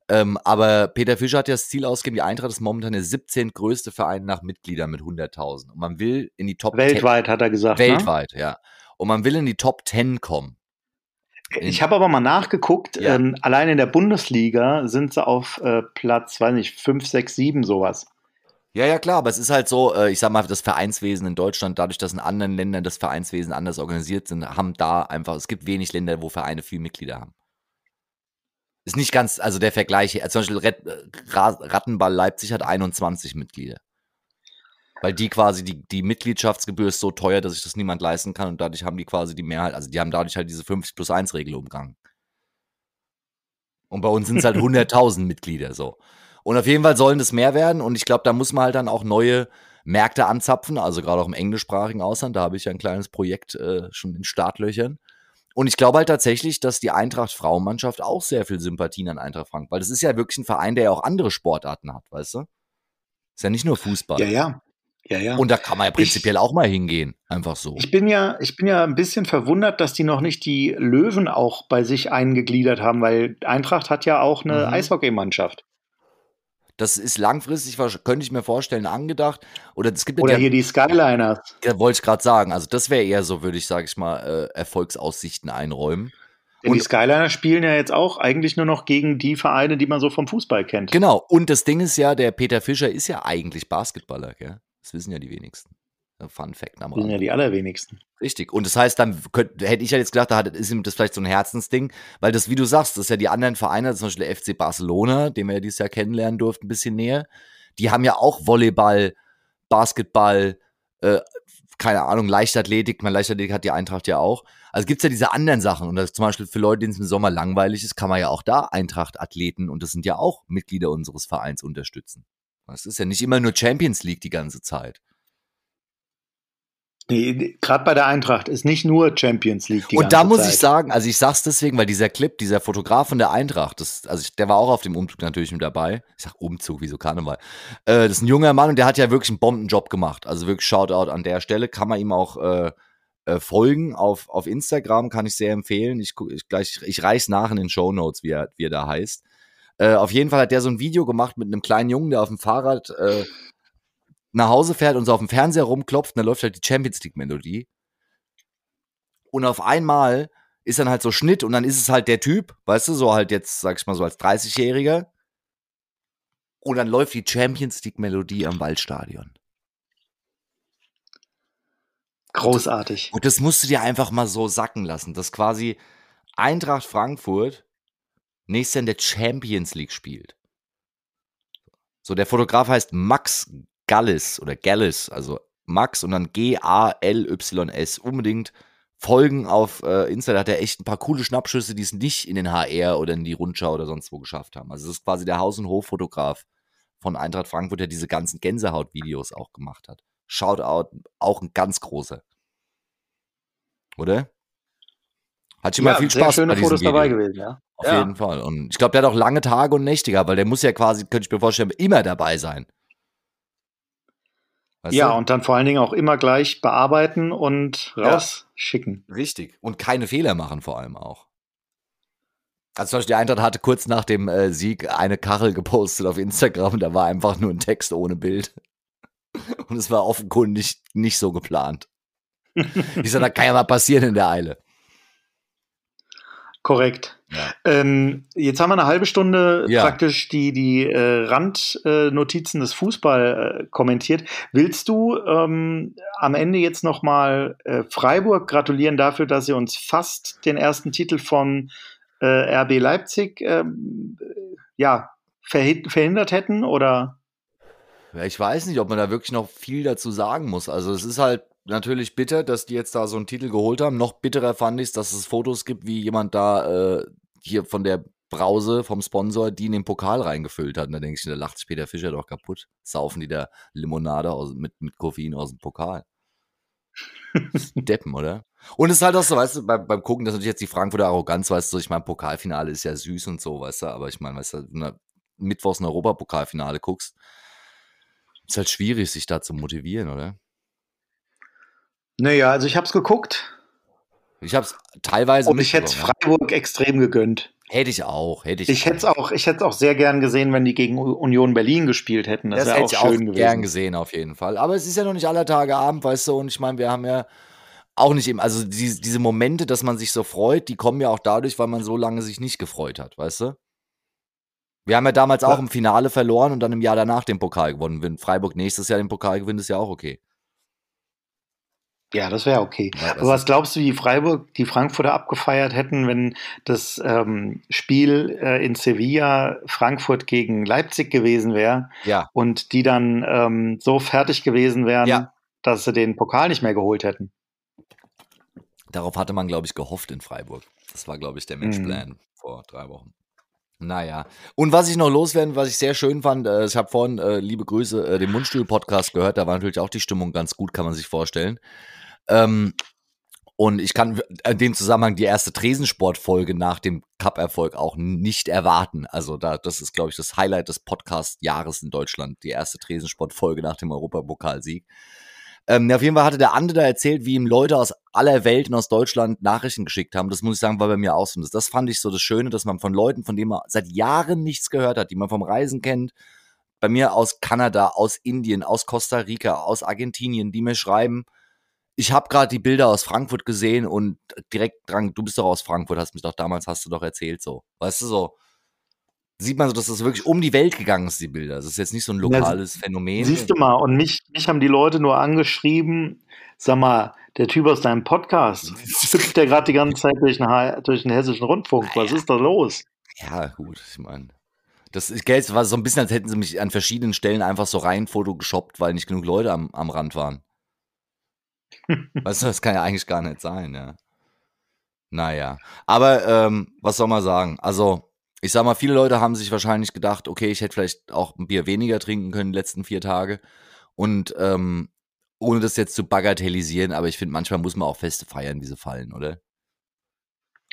Ähm, aber Peter Fischer hat ja das Ziel ausgegeben, die Eintracht ist momentan der 17. größte Verein nach Mitgliedern mit 100.000. Und man will in die Top Weltweit, hat er 10, gesagt. Ne? weltweit, ja. Und man will in die Top 10 kommen. Ich habe aber mal nachgeguckt, Ja. ähm, allein in der Bundesliga sind sie auf äh, Platz, weiß nicht, 5, 6, 7 sowas. Ja, ja, klar, aber es ist halt so, äh, ich sag mal, das Vereinswesen in Deutschland, dadurch, dass in anderen Ländern das Vereinswesen anders organisiert sind, haben da einfach, es gibt wenig Länder, wo Vereine viel Mitglieder haben. Ist nicht ganz, also der Vergleich, äh, zum Beispiel äh, Ra- Rattenball Leipzig hat 21 Mitglieder. Weil die quasi, die, die Mitgliedschaftsgebühr ist so teuer, dass sich das niemand leisten kann und dadurch haben die quasi die Mehrheit, also die haben dadurch halt diese 50 plus 1 Regel umgangen. Und bei uns sind es halt [laughs] 100.000 Mitglieder so. Und auf jeden Fall sollen das mehr werden und ich glaube, da muss man halt dann auch neue Märkte anzapfen, also gerade auch im englischsprachigen Ausland, da habe ich ja ein kleines Projekt äh, schon in Startlöchern. Und ich glaube halt tatsächlich, dass die Eintracht Frauenmannschaft auch sehr viel Sympathien an Eintracht Frankfurt, weil das ist ja wirklich ein Verein, der ja auch andere Sportarten hat, weißt du? Ist ja nicht nur Fußball. Ja, ja. Ja, ja. Und da kann man ja prinzipiell auch mal hingehen, einfach so. Ich bin ja, ich bin ja ein bisschen verwundert, dass die noch nicht die Löwen auch bei sich eingegliedert haben, weil Eintracht hat ja auch eine Mhm. Eishockeymannschaft. Das ist langfristig, könnte ich mir vorstellen, angedacht. Oder es gibt ja Oder die- hier die Skyliners. Ja, wollte ich gerade sagen. Also das wäre eher so, würde ich, sage ich mal, äh, Erfolgsaussichten einräumen. Denn die Und- Skyliners spielen ja jetzt auch eigentlich nur noch gegen die Vereine, die man so vom Fußball kennt. Genau. Und das Ding ist ja, der Peter Fischer ist ja eigentlich Basketballer, gell? Das wissen ja die wenigsten. Äh, Fun Fact am Das sind ja Rande. die allerwenigsten. Richtig. Und das heißt, dann könnt, hätte ich ja jetzt gedacht, da hat, ist ihm das vielleicht so ein Herzensding, weil das, wie du sagst, das ist ja die anderen Vereine, zum Beispiel der FC Barcelona, den wir ja dieses Jahr kennenlernen durften, ein bisschen näher, die haben ja auch Volleyball, Basketball, äh, keine Ahnung, Leichtathletik, mein Leichtathletik hat die Eintracht ja auch. Also gibt's ja diese anderen Sachen. Und das zum Beispiel für Leute, denen es im Sommer langweilig ist, kann man ja auch da Eintracht-Athleten, und das sind ja auch Mitglieder unseres Vereins, unterstützen. Das ist ja nicht immer nur Champions League die ganze Zeit. Nee, Gerade bei der Eintracht ist nicht nur Champions League. Die und da ganze muss Zeit. ich sagen, also ich sag's deswegen, weil dieser Clip, dieser Fotograf von der Eintracht, das, also ich, der war auch auf dem Umzug natürlich mit dabei. Ich sag Umzug, wieso Karneval? Äh, das ist ein junger Mann und der hat ja wirklich einen Bombenjob gemacht. Also wirklich Shoutout an der Stelle. Kann man ihm auch äh, äh, folgen auf, auf Instagram, kann ich sehr empfehlen. Ich, ich, gleich, ich reich's nach in den Show Notes, wie er, wie er da heißt. Äh, auf jeden Fall hat der so ein Video gemacht mit einem kleinen Jungen, der auf dem Fahrrad äh, nach Hause fährt und so auf dem Fernseher rumklopft und dann läuft halt die Champions League Melodie. Und auf einmal ist dann halt so Schnitt und dann ist es halt der Typ, weißt du, so halt jetzt, sag ich mal so als 30-Jähriger. Und dann läuft die Champions League Melodie am Waldstadion. Großartig. Und das musst du dir einfach mal so sacken lassen, dass quasi Eintracht Frankfurt nächstes Jahr in der Champions League spielt. So, der Fotograf heißt Max Gallis oder Gallis, also Max und dann G-A-L-Y-S. Unbedingt folgen auf äh, Insta, da hat er echt ein paar coole Schnappschüsse, die es nicht in den HR oder in die Rundschau oder sonst wo geschafft haben. Also das ist quasi der Haus- und Hoffotograf von Eintracht Frankfurt, der diese ganzen Gänsehaut-Videos auch gemacht hat. Shoutout, auch ein ganz großer. Oder? Hat schon mal viel sehr Spaß schöne bei Fotos Video. dabei gewesen, ja. Auf Ja. jeden Fall. Und ich glaube, der hat auch lange Tage und Nächte gehabt, weil der muss ja quasi, könnte ich mir vorstellen, immer dabei sein. Weißt ja, du? und dann vor allen Dingen auch immer gleich bearbeiten und Ja. rausschicken. Richtig. Und keine Fehler machen vor allem auch. Also zum Beispiel die Eintracht hatte kurz nach dem äh, Sieg eine Kachel gepostet auf Instagram und da war einfach nur ein Text ohne Bild. [laughs] Und es war offenkundig nicht so geplant. [laughs] Ich sage, da kann ja mal passieren in der Eile. Korrekt. Ja. Ähm, jetzt haben wir eine halbe Stunde ja. praktisch die, die äh, Randnotizen des Fußball äh, kommentiert. Willst du ähm, am Ende jetzt nochmal äh, Freiburg gratulieren dafür, dass sie uns fast den ersten Titel von äh, RB Leipzig ähm, ja, verhindert hätten? Oder? Ja, ich weiß nicht, ob man da wirklich noch viel dazu sagen muss. Also es ist halt natürlich bitter, dass die jetzt da so einen Titel geholt haben. Noch bitterer fand ich es, dass es Fotos gibt, wie jemand da äh, hier von der Brause vom Sponsor, die in den Pokal reingefüllt hat. Und da denke ich, da lacht sich Peter Fischer doch kaputt. Saufen die da Limonade aus, mit, mit Koffein aus dem Pokal. [laughs] Deppen, oder? Und es ist halt auch so, weißt du, beim, beim Gucken, das ist natürlich jetzt die Frankfurter Arroganz, weißt du, ich meine, Pokalfinale ist ja süß und so, weißt du, aber ich meine, weißt du, wenn du Mittwochs ein Europapokalfinale guckst, ist halt schwierig, sich da zu motivieren, oder? Naja, also ich habe es geguckt. Ich habe es teilweise. Und ich hätte es Freiburg extrem gegönnt. Hätte ich auch, hätte ich. Ich hätte es auch, ich hätte auch sehr gern gesehen, wenn die gegen Union Berlin gespielt hätten. Das, das hätte auch ich schön auch gewesen. gern gesehen auf jeden Fall. Aber es ist ja noch nicht aller Tage Abend, weißt du. Und ich meine, wir haben ja auch nicht eben, also die, diese Momente, dass man sich so freut, die kommen ja auch dadurch, weil man so lange sich nicht gefreut hat, weißt du? Wir haben ja damals ja. auch im Finale verloren und dann im Jahr danach den Pokal gewonnen. Wenn Freiburg nächstes Jahr den Pokal gewinnt, ist ja auch okay. Ja, das wäre okay. Ja, Aber was glaubst du, wie Freiburg die Frankfurter abgefeiert hätten, wenn das ähm, Spiel äh, in Sevilla Frankfurt gegen Leipzig gewesen wäre ja. und die dann ähm, so fertig gewesen wären, ja. dass sie den Pokal nicht mehr geholt hätten? Darauf hatte man, glaube ich, gehofft in Freiburg. Das war, glaube ich, der Matchplan mhm. vor drei Wochen. Naja. Und was ich noch loswerden, was ich sehr schön fand, äh, ich habe vorhin, äh, liebe Grüße, äh, den Mundstuhl-Podcast gehört, da war natürlich auch die Stimmung ganz gut, kann man sich vorstellen. Ähm, und ich kann in dem Zusammenhang die erste Tresensport-Folge nach dem Cup-Erfolg auch nicht erwarten. Also da, das ist, glaube ich, das Highlight des Podcast-Jahres in Deutschland, die erste Tresensport-Folge nach dem Europapokalsieg. Ähm, auf jeden Fall hatte der Ande da erzählt, wie ihm Leute aus aller Welt und aus Deutschland Nachrichten geschickt haben. Das muss ich sagen, war bei mir auch so. Das, das fand ich so das Schöne, dass man von Leuten, von denen man seit Jahren nichts gehört hat, die man vom Reisen kennt, bei mir aus Kanada, aus Indien, aus Costa Rica, aus Argentinien, die mir schreiben, ich habe gerade die Bilder aus Frankfurt gesehen und direkt dran, du bist doch aus Frankfurt, hast mich doch damals, hast du doch erzählt so. Weißt du so? Sieht man so, dass das wirklich um die Welt gegangen ist, die Bilder. Das ist jetzt nicht so ein lokales ja, Phänomen. Siehst du mal, und mich, mich haben die Leute nur angeschrieben, sag mal, der Typ aus deinem Podcast, [laughs] hüpft der gerade die ganze Zeit durch den, durch den hessischen Rundfunk. Was ja. ist da los? Ja, gut, ich meine. Das Geld war so ein bisschen, als hätten sie mich an verschiedenen Stellen einfach so rein Foto weil nicht genug Leute am, am Rand waren. Weißt du, das kann ja eigentlich gar nicht sein, ja. Naja. Aber ähm, was soll man sagen? Also, ich sag mal, viele Leute haben sich wahrscheinlich gedacht, okay, ich hätte vielleicht auch ein Bier weniger trinken können die letzten vier Tage. Und ähm, ohne das jetzt zu bagatellisieren, aber ich finde, manchmal muss man auch Feste feiern, wie sie fallen, oder?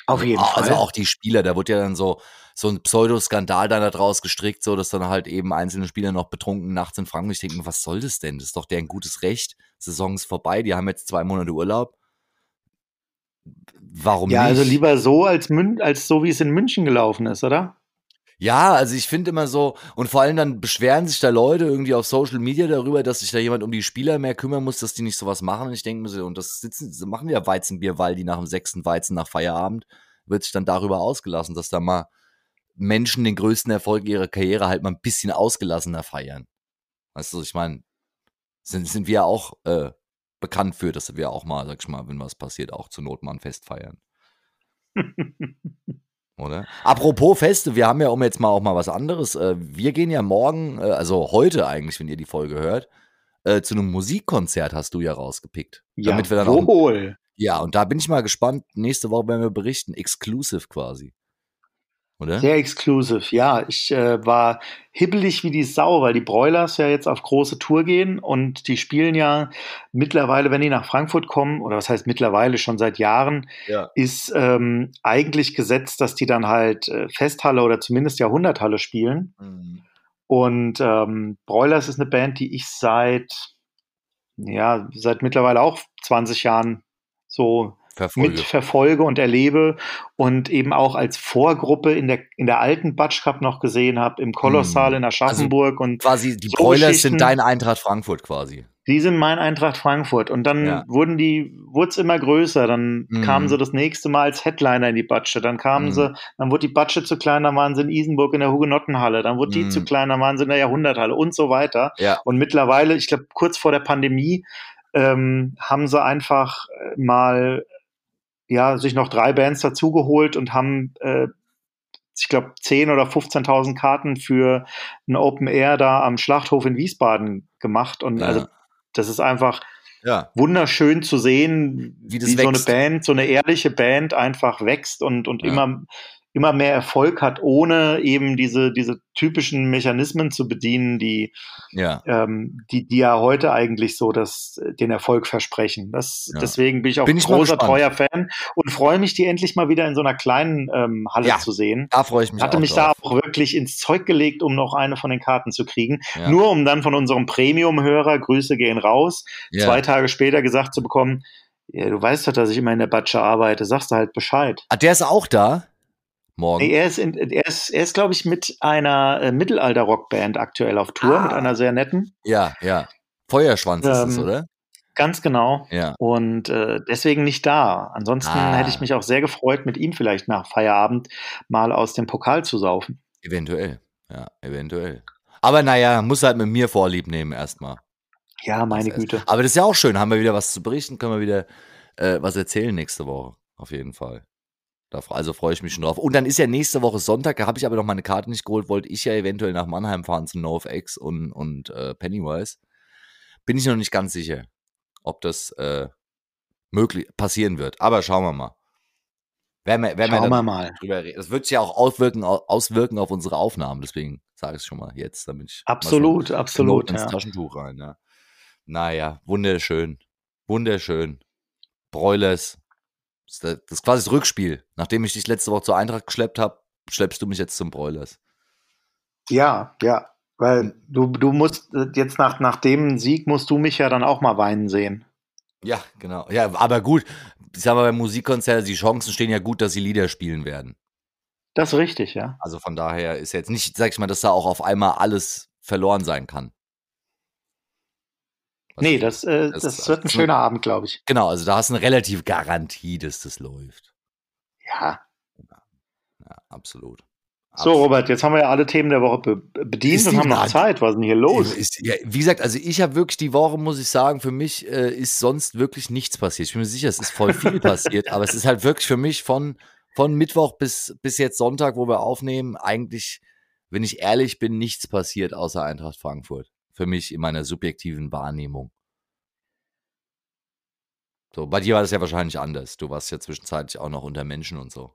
Auf jeden also, Fall. Also auch die Spieler, da wurde ja dann so, so ein Pseudoskandal dann da draus gestrickt, so dass dann halt eben einzelne Spieler noch betrunken nachts in Frankreich denken, was soll das denn? Das ist doch deren gutes Recht. Saison ist vorbei, die haben jetzt zwei Monate Urlaub. Warum ja, also nicht? Ja, also lieber so als, Mün als so, wie es in München gelaufen ist, oder? Ja, also ich finde immer so, und vor allem dann beschweren sich da Leute irgendwie auf Social Media darüber, dass sich da jemand um die Spieler mehr kümmern muss, dass die nicht sowas machen. Und ich denke mir so, und das sitzen, machen ja Weizenbier, weil die nach dem sechsten Weizen nach Feierabend wird sich dann darüber ausgelassen, dass da mal Menschen den größten Erfolg ihrer Karriere halt mal ein bisschen ausgelassener feiern. Weißt du, ich meine, sind, sind wir auch äh, bekannt für, dass wir auch mal, sag ich mal, wenn was passiert, auch zur Not mal feiern. [laughs] Oder? Apropos Feste, wir haben ja, um jetzt mal auch mal was anderes, äh, wir gehen ja morgen, äh, also heute eigentlich, wenn ihr die Folge hört, äh, zu einem Musikkonzert hast du ja rausgepickt. Ja, damit wir dann. Auch, ja, und da bin ich mal gespannt. Nächste Woche werden wir berichten, exclusive quasi oder? Sehr exclusive, ja. Ich äh, war hibbelig wie die Sau, weil die Broilers ja jetzt auf große Tour gehen und die spielen ja mittlerweile, wenn die nach Frankfurt kommen, oder was heißt mittlerweile schon seit Jahren, ja. ist ähm, eigentlich gesetzt, dass die dann halt äh, Festhalle oder zumindest Jahrhunderthalle spielen. Mhm. Und ähm, Broilers ist eine Band, die ich seit, ja, seit mittlerweile auch 20 Jahren so Verfolge. mitverfolge und erlebe und eben auch als Vorgruppe in der, in der alten Batsch Cup noch gesehen habe, im Kolossal Mhm. in Aschaffenburg und Quasi die so Geschichten. sind dein Eintracht Frankfurt quasi. die sind mein Eintracht Frankfurt. Und dann Ja. wurden die, wurde es immer größer. Dann Mhm. kamen sie das nächste Mal als Headliner in die Batsche. Dann kamen Mhm. sie, dann wurde die Batsche zu klein, dann waren sie in Isenburg in der Hugenottenhalle. Dann wurde die Mhm. zu klein, dann waren sie in der Jahrhunderthalle und so weiter. Ja. Und mittlerweile, ich glaube, kurz vor der Pandemie, ähm, haben sie einfach äh, mal, ja, sich noch drei Bands dazugeholt und haben, äh, ich glaube, 10.000 oder 15.000 Karten für ein Open Air da am Schlachthof in Wiesbaden gemacht. Und Ja. also, das ist einfach Ja. wunderschön zu sehen, Wie wie, das so eine. Band, so eine ehrliche Band einfach wächst und, und Ja. immer, immer mehr Erfolg hat, ohne eben diese, diese typischen Mechanismen zu bedienen, die, Ja. ähm, die, die ja heute eigentlich so das, den Erfolg versprechen. Das, Ja. Deswegen bin ich auch Bin ich großer, treuer Fan und freue mich, die endlich mal wieder in so einer kleinen ähm, Halle Ja, zu sehen. Da freue ich mich Hatte mich drauf. da auch wirklich ins Zeug gelegt, um noch eine von den Karten zu kriegen. Ja. Nur um dann von unserem Premium-Hörer, Grüße gehen raus, zwei Tage später gesagt zu bekommen, ja, du weißt doch, dass ich immer in der Batsche arbeite, sagst du halt Bescheid. Ah, der ist auch da? Morgen. Nee, er ist, in, er ist, er ist glaube ich, mit einer äh, Mittelalter-Rockband aktuell auf Tour, Ah. mit einer sehr netten. Ja, ja. Feuerschwanz ist es, Ähm, oder? Ganz genau. Ja. Und äh, deswegen nicht da. Ansonsten Ah. hätte ich mich auch sehr gefreut, mit ihm vielleicht nach Feierabend mal aus dem Pokal zu saufen. Eventuell. Ja, eventuell. Aber naja, muss halt mit mir Vorlieb nehmen erstmal. Ja, meine Das Güte. Aber das ist ja auch schön. Haben wir wieder was zu berichten, können wir wieder äh, was erzählen nächste Woche. Auf jeden Fall. Also freue ich mich schon drauf. Und dann ist ja nächste Woche Sonntag, da habe ich aber noch meine Karte nicht geholt, wollte ich ja eventuell nach Mannheim fahren zu NoFX und, und äh, Pennywise. Bin ich noch nicht ganz sicher, ob das äh, möglich passieren wird. Aber schauen wir mal. Werden wir, werden Schauen wir mal. drüber reden. Das wird sich ja auch auswirken, au- auswirken auf unsere Aufnahmen, deswegen sage ich es schon mal jetzt, damit ich Absolut, so absolut. Ins Ja. Taschentuch rein. Ja. Naja, wunderschön. Wunderschön. Broilers. Das ist, quasi das Rückspiel. Nachdem ich dich letzte Woche zur Eintracht geschleppt habe, schleppst du mich jetzt zum Broilers. Ja, ja. Weil du, du musst jetzt nach, nach dem Sieg musst du mich ja dann auch mal weinen sehen. Ja, genau. Ja, aber gut. Ich sag mal, beim Musikkonzert, die Chancen stehen ja gut, dass sie Lieder spielen werden. Das ist richtig, ja. Also von daher ist jetzt nicht, sag ich mal, dass da auch auf einmal alles verloren sein kann. Was Nee, das, äh, das- das, wird ein das- schöner Abend, glaube ich. Genau, also da hast du eine relativ Garantie, dass das läuft. Ja. Ja, absolut. So, Robert, jetzt haben wir ja alle Themen der Woche be bedient und haben noch Zeit. Was ist denn hier los? Ist, ja, wie gesagt, also ich habe wirklich die Woche, muss ich sagen, für mich äh, ist sonst wirklich nichts passiert. Ich bin mir sicher, es ist voll viel passiert, aber es ist halt wirklich für mich von, von Mittwoch bis, bis jetzt Sonntag, wo wir aufnehmen, eigentlich, wenn ich ehrlich bin, nichts passiert außer Eintracht Frankfurt. Für mich in meiner subjektiven Wahrnehmung. So, bei dir war das ja wahrscheinlich anders. Du warst ja zwischenzeitlich auch noch unter Menschen und so.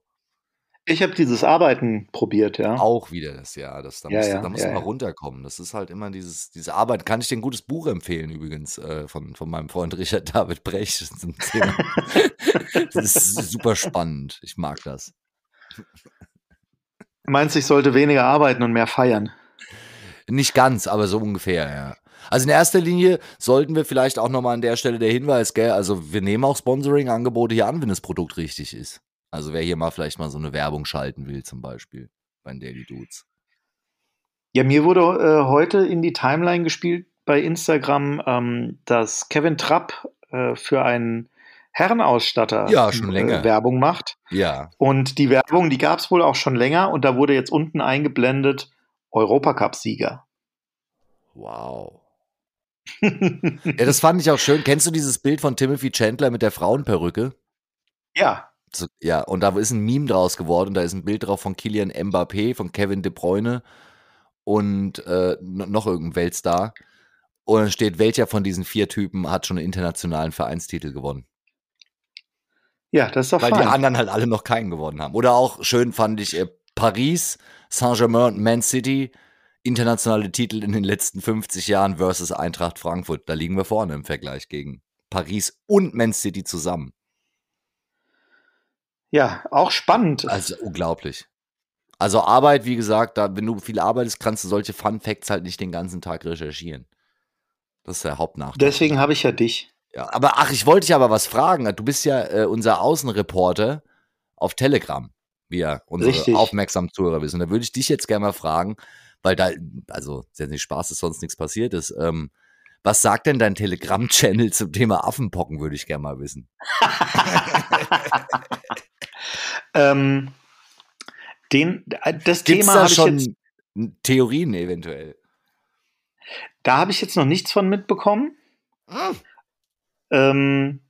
Ich habe dieses Arbeiten probiert, ja. Auch wieder das Jahr. Das, da Ja, musst, du- ja, da musst ja, du mal ja. runterkommen. Das ist halt immer dieses, diese Arbeit. Kann ich dir ein gutes Buch empfehlen, übrigens, äh, von, von meinem Freund [laughs] Richard David Brecht zum Thema. [laughs] das ist super spannend. Ich mag das. Du meinst, ich sollte weniger arbeiten und mehr feiern? Nicht ganz, aber so ungefähr, ja. Also in erster Linie sollten wir vielleicht auch nochmal an der Stelle der Hinweis, gell, also wir nehmen auch Sponsoring-Angebote hier an, wenn das Produkt richtig ist. Also wer hier mal vielleicht mal so eine Werbung schalten will, zum Beispiel bei den Daily Dudes. Ja, mir wurde äh, heute in die Timeline gespielt bei Instagram, ähm, dass Kevin Trapp äh, für einen Herrenausstatter Ja, schon länger. Äh, Werbung macht. Ja, Und die Werbung, die gab es wohl auch schon länger und da wurde jetzt unten eingeblendet Europacup-Sieger. wow. [laughs] Ja, das fand ich auch schön. Kennst du dieses Bild von Timothy Chandler mit der Frauenperücke? ja, So, ja, und da ist ein Meme draus geworden. Da ist ein Bild drauf von Kylian Mbappé, von Kevin De Bruyne und äh, noch irgendein Weltstar. Und dann steht, welcher von diesen vier Typen hat schon einen internationalen Vereinstitel gewonnen? ja, das ist doch Weil die fein. anderen halt alle noch keinen gewonnen haben. Oder auch schön fand ich äh, Paris, Saint-Germain und Man City. Internationale Titel in den letzten 50 Jahren versus Eintracht Frankfurt. Da liegen wir vorne im Vergleich gegen Paris und Man City zusammen. Ja, auch spannend. Also unglaublich. Also Arbeit, wie gesagt, da, wenn du viel arbeitest, kannst du solche Fun Facts halt nicht den ganzen Tag recherchieren. Das ist der Hauptnachteil. Deswegen habe ich ja dich. Ja, aber ach, ich wollte dich aber was fragen. Du bist ja äh, unser Außenreporter auf Telegram, ja unsere Richtig. aufmerksamen Zuhörer wissen. Da würde ich dich jetzt gerne mal fragen, weil da, also ist ja nicht Spaß, dass sonst nichts passiert ist. Ähm, was sagt denn dein Telegram-Channel zum Thema Affenpocken, würde ich gerne mal wissen. [laughs] ähm, den, das Gibt's Thema da habe ich schon jetzt, Theorien eventuell? da habe ich jetzt noch nichts von mitbekommen. Hm. Ähm,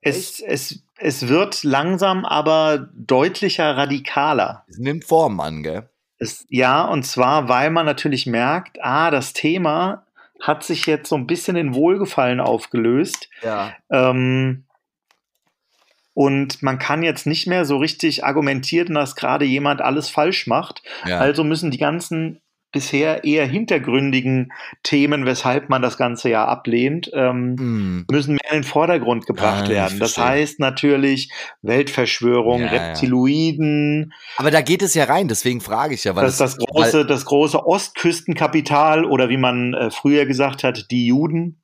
es, es, es wird langsam aber deutlicher radikaler. Es nimmt Form an, gell? Es, ja, und zwar, weil man natürlich merkt, ah, das Thema hat sich jetzt so ein bisschen in Wohlgefallen aufgelöst. Ja. Ähm, und man kann jetzt nicht mehr so richtig argumentieren, dass gerade jemand alles falsch macht. ja. Also müssen die ganzen bisher eher hintergründigen Themen, weshalb man das Ganze ja ablehnt, ähm, Hm. müssen mehr in den Vordergrund gebracht ich werden. Das heißt natürlich Weltverschwörung, Ja, ja. Reptiloiden, Aber da geht es ja rein, deswegen frage ich ja, weil das, das, weil, große, das große Ostküstenkapital oder wie man äh, früher gesagt hat, die Juden.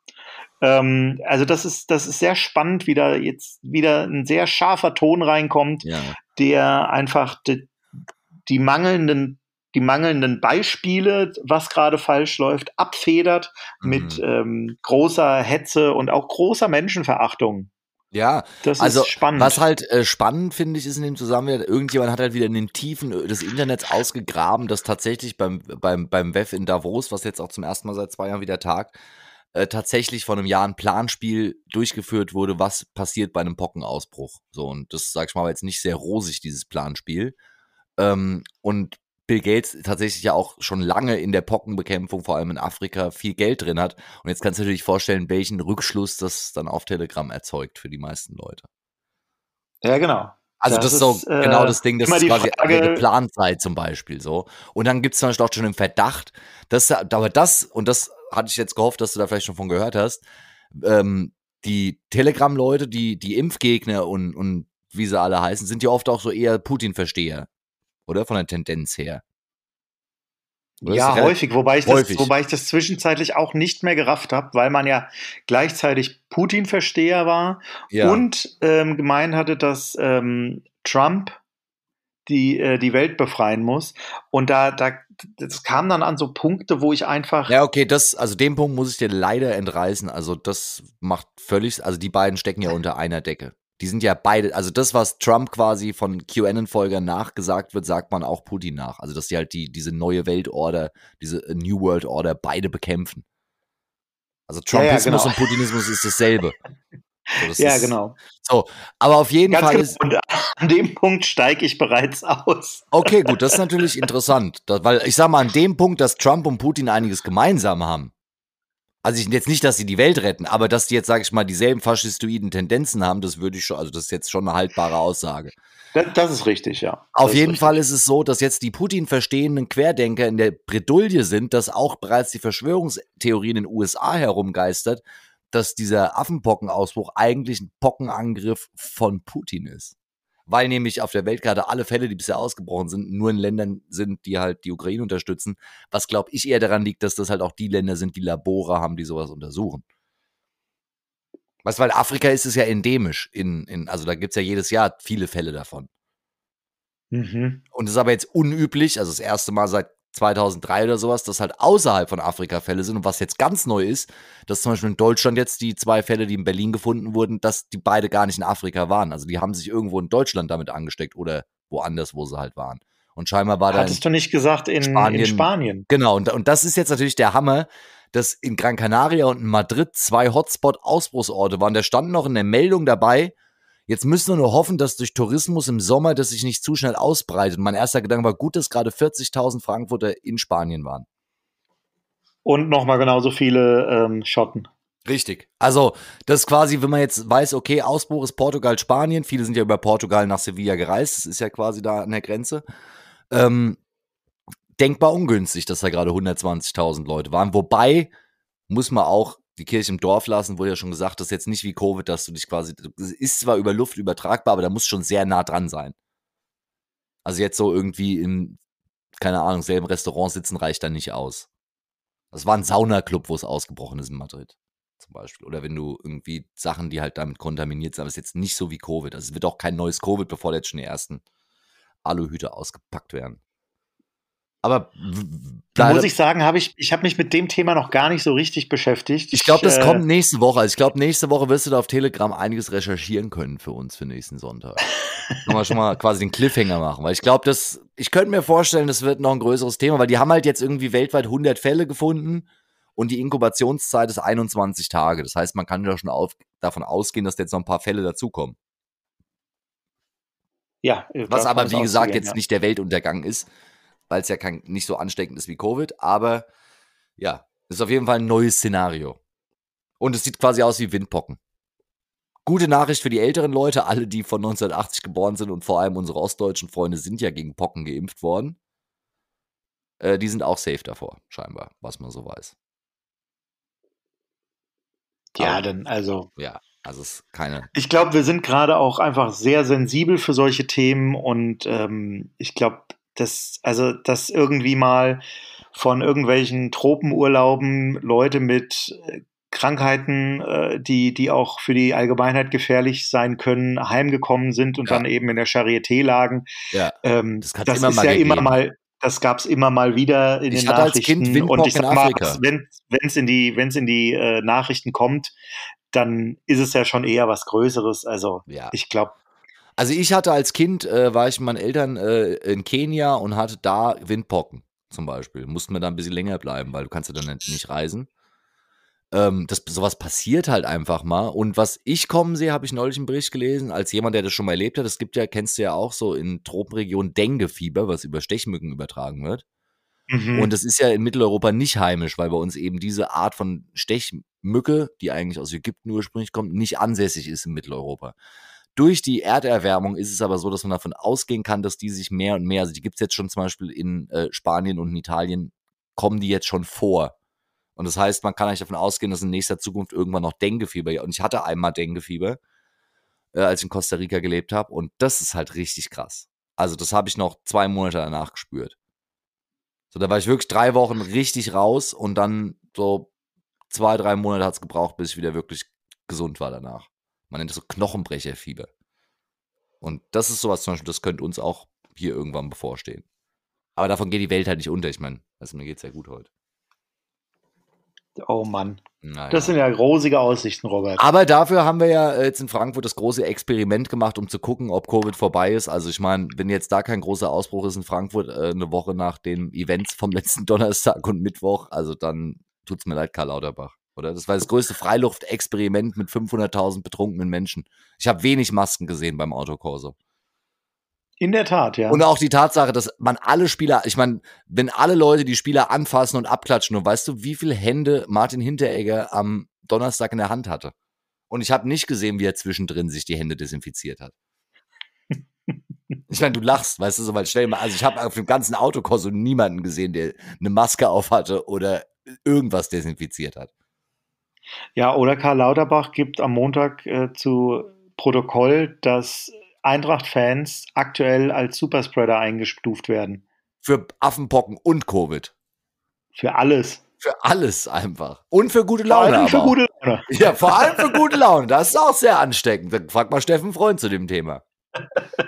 Ähm, also das ist, das ist sehr spannend, wie da jetzt wieder ein sehr scharfer Ton reinkommt, ja. der einfach die, die mangelnden die mangelnden Beispiele, was gerade falsch läuft, abfedert mit Mhm. ähm, großer Hetze und auch großer Menschenverachtung. ja, Das also ist spannend. was halt äh, spannend finde ich ist in dem Zusammenhang, irgendjemand hat halt wieder in den Tiefen des Internets ausgegraben, dass tatsächlich beim, beim, beim WEF in Davos, was jetzt auch zum ersten Mal seit zwei Jahren wieder tagt, äh, tatsächlich vor einem Jahr ein Planspiel durchgeführt wurde, was passiert bei einem Pockenausbruch. So, und das, sag ich mal, war jetzt nicht sehr rosig, dieses Planspiel. Ähm, und Bill Gates tatsächlich ja auch schon lange in der Pockenbekämpfung, vor allem in Afrika, viel Geld drin hat. Und jetzt kannst du dir natürlich vorstellen, welchen Rückschluss das dann auf Telegram erzeugt für die meisten Leute. ja, genau. Also Das das, ist so äh, genau das Ding, das ist quasi Frage- geplant sei zum Beispiel so. Und dann gibt es zum Beispiel auch schon im Verdacht, dass aber das, und das hatte ich jetzt gehofft, dass du da vielleicht schon von gehört hast, ähm, die Telegram-Leute, die, die Impfgegner und, und wie sie alle heißen, sind ja oft auch so eher Putin-Versteher. Oder? Von der Tendenz her. Oder Ja, häufig, wobei ich, häufig. Das, wobei ich das zwischenzeitlich auch nicht mehr gerafft habe, weil man ja gleichzeitig Putin-Versteher war Ja. und ähm, gemeint hatte, dass ähm, Trump die, äh, die Welt befreien muss. Und da, da, das kam dann an so Punkte, wo ich einfach. Ja, okay, das, also den Punkt muss ich dir leider entreißen. Also, das macht völlig, also die beiden stecken ja unter einer Decke. Die sind ja beide, also das, was Trump quasi von QAnon-Folgern nachgesagt wird, sagt man auch Putin nach. Also, dass die halt die, diese neue Weltorder, diese äh, New World Order beide bekämpfen. Also Ja, ja, Trumpismus genau. und Putinismus ist dasselbe. So, das [laughs] ja, ist, genau. So, aber auf jeden Ganz Fall genau. ist, Und an dem Punkt steige ich bereits aus. Okay, gut, das ist natürlich interessant, weil ich sag mal, an dem Punkt, dass Trump und Putin einiges gemeinsam haben, also ich, jetzt nicht, dass sie die Welt retten, aber dass die jetzt, sag ich mal, dieselben faschistoiden Tendenzen haben, das würde ich schon, also das ist jetzt schon eine haltbare Aussage. Das, das ist richtig, ja. Auf jeden richtig. Fall ist es so, dass jetzt die Putin verstehenden Querdenker in der Bredouille sind, dass auch bereits die Verschwörungstheorie in den USA herumgeistert, dass dieser Affenpockenausbruch eigentlich ein Pockenangriff von Putin ist. Weil nämlich auf der Weltkarte alle Fälle, die bisher ausgebrochen sind, nur in Ländern sind, die halt die Ukraine unterstützen. Was glaube ich eher daran liegt, dass das halt auch die Länder sind, die Labore haben, die sowas untersuchen. Weißt du, weil Afrika ist es ja endemisch. In, in, also da gibt es ja jedes Jahr viele Fälle davon. Mhm. Und es ist aber jetzt unüblich, also das erste Mal seit 2003 oder sowas, dass halt außerhalb von Afrika Fälle sind. Und was jetzt ganz neu ist, dass zum Beispiel in Deutschland jetzt die zwei Fälle, die in Berlin gefunden wurden, dass die beide gar nicht in Afrika waren. Also die haben sich irgendwo in Deutschland damit angesteckt oder woanders, wo sie halt waren. Und scheinbar war da. Hattest du nicht gesagt in Spanien- in Spanien? Genau, und, und das ist jetzt natürlich der Hammer, dass in Gran Canaria und in Madrid zwei Hotspot-Ausbruchsorte waren. Da stand noch in der Meldung dabei, jetzt müssen wir nur hoffen, dass durch Tourismus im Sommer das sich nicht zu schnell ausbreitet. Mein erster Gedanke war, gut, dass gerade 40.000 Frankfurter in Spanien waren. Und nochmal genauso viele ähm, Schotten. Richtig. Also, das ist quasi, wenn man jetzt weiß, okay, Ausbruch ist Portugal, Spanien. Viele sind ja über Portugal nach Sevilla gereist. Das ist ja quasi da an der Grenze. Ähm, denkbar ungünstig, dass da gerade 120.000 Leute waren. Wobei, muss man auch die Kirche im Dorf lassen, wurde ja schon gesagt, das ist jetzt nicht wie Covid, dass du dich quasi, das ist zwar über Luft übertragbar, aber da muss schon sehr nah dran sein. Also jetzt so irgendwie im, keine Ahnung, selben Restaurant sitzen reicht da nicht aus. Das war ein Saunaclub, wo es ausgebrochen ist in Madrid. zum Beispiel. Oder wenn du irgendwie Sachen, die halt damit kontaminiert sind, aber es ist jetzt nicht so wie Covid. Also es wird auch kein neues Covid, bevor jetzt schon die ersten Aluhüte ausgepackt werden. Aber da muss ich sagen, habe ich, ich habe mich mit dem Thema noch gar nicht so richtig beschäftigt. Ich glaube, das äh, kommt nächste Woche. Also ich glaube, nächste Woche wirst du da auf Telegram einiges recherchieren können für uns für nächsten Sonntag. Können wir schon mal [laughs] quasi den Cliffhanger machen, weil ich glaube, das, ich könnte mir vorstellen, das wird noch ein größeres Thema, weil die haben halt jetzt irgendwie weltweit 100 Fälle gefunden und die Inkubationszeit ist 21 Tage. Das heißt, man kann ja schon auf, davon ausgehen, dass jetzt noch ein paar Fälle dazukommen. Ja, was aber wie gesagt jetzt ja. nicht der Weltuntergang ist weil es ja kein, nicht so ansteckend ist wie Covid. Aber ja, ist auf jeden Fall ein neues Szenario. Und es sieht quasi aus wie Windpocken. Gute Nachricht für die älteren Leute, alle, die von 1980 geboren sind und vor allem unsere ostdeutschen Freunde sind ja gegen Pocken geimpft worden. Äh, die sind auch safe davor, scheinbar, was man so weiß. Ja, Aber, dann also. Ja, also es ist keine. Ich glaube, wir sind gerade auch einfach sehr sensibel für solche Themen und ähm, ich glaube, das, also, dass irgendwie mal von irgendwelchen Tropenurlauben Leute mit äh, Krankheiten, äh, die, die auch für die Allgemeinheit gefährlich sein können, heimgekommen sind und ja. dann eben in der Charité lagen. Ja. Ähm, das, das ist ja gegeben. immer mal, das gab es immer mal wieder in ich den Nachrichten. und ich sag mal, wenn es in die, wenn's in die äh, Nachrichten kommt, dann ist es ja schon eher was Größeres. Also ja. ich glaube, also ich hatte als Kind, äh, war ich mit meinen Eltern äh, in Kenia und hatte da Windpocken zum Beispiel. Mussten wir da ein bisschen länger bleiben, weil du kannst ja dann nicht reisen. Ähm, das, sowas passiert halt einfach mal. Und was ich kommen sehe, habe ich neulich einen Bericht gelesen, als jemand, der das schon mal erlebt hat. Es gibt ja, kennst du ja auch so in Tropenregionen Denguefieber, was über Stechmücken übertragen wird. Mhm. Und das ist ja in Mitteleuropa nicht heimisch, weil bei uns eben diese Art von Stechmücke, die eigentlich aus Ägypten ursprünglich kommt, nicht ansässig ist in Mitteleuropa. Durch die Erderwärmung ist es aber so, dass man davon ausgehen kann, dass die sich mehr und mehr, also die gibt es jetzt schon zum Beispiel in äh, Spanien und in Italien, kommen die jetzt schon vor. Und das heißt, man kann eigentlich davon ausgehen, dass in nächster Zukunft irgendwann noch Denguefieber, und ich hatte einmal Denguefieber, äh, als ich in Costa Rica gelebt habe, und das ist halt richtig krass. Also das habe ich noch zwei Monate danach gespürt. So, da war ich wirklich drei Wochen richtig raus und dann so zwei, drei Monate hat es gebraucht, bis ich wieder wirklich gesund war danach. Man nennt es so Knochenbrecherfieber. Und das ist sowas zum Beispiel, das könnte uns auch hier irgendwann bevorstehen. Aber davon geht die Welt halt nicht unter. Ich meine, also mir geht es ja gut heute. Oh Mann. Naja. Das sind ja rosige Aussichten, Robert. Aber dafür haben wir ja jetzt in Frankfurt das große Experiment gemacht, um zu gucken, ob Covid vorbei ist. Also ich meine, wenn jetzt da kein großer Ausbruch ist in Frankfurt, äh, eine Woche nach den Events vom letzten [laughs] Donnerstag und Mittwoch, also dann tut es mir leid, Karl Lauterbach. Oder das war das größte Freiluftexperiment mit 500.000 betrunkenen Menschen. Ich habe wenig Masken gesehen beim Autokorso. In der Tat, ja. Und auch die Tatsache, dass man alle Spieler, ich meine, wenn alle Leute die Spieler anfassen und abklatschen, und weißt du, wie viele Hände Martin Hinteregger am Donnerstag in der Hand hatte? Und ich habe nicht gesehen, wie er zwischendrin sich die Hände desinfiziert hat. [laughs] Ich meine, du lachst, weißt du, so, stell dir mal, also ich habe auf dem ganzen Autokorso niemanden gesehen, der eine Maske auf hatte oder irgendwas desinfiziert hat. Ja, oder Karl Lauterbach gibt am Montag äh, zu Protokoll, dass Eintracht-Fans aktuell als Superspreader eingestuft werden. Für Affenpocken und Covid. Für alles. Für alles einfach. Und für gute Laune. Vor allem für gute Laune. [laughs] Ja, vor allem für gute Laune. Das ist auch sehr ansteckend. Frag mal Steffen Freund zu dem Thema.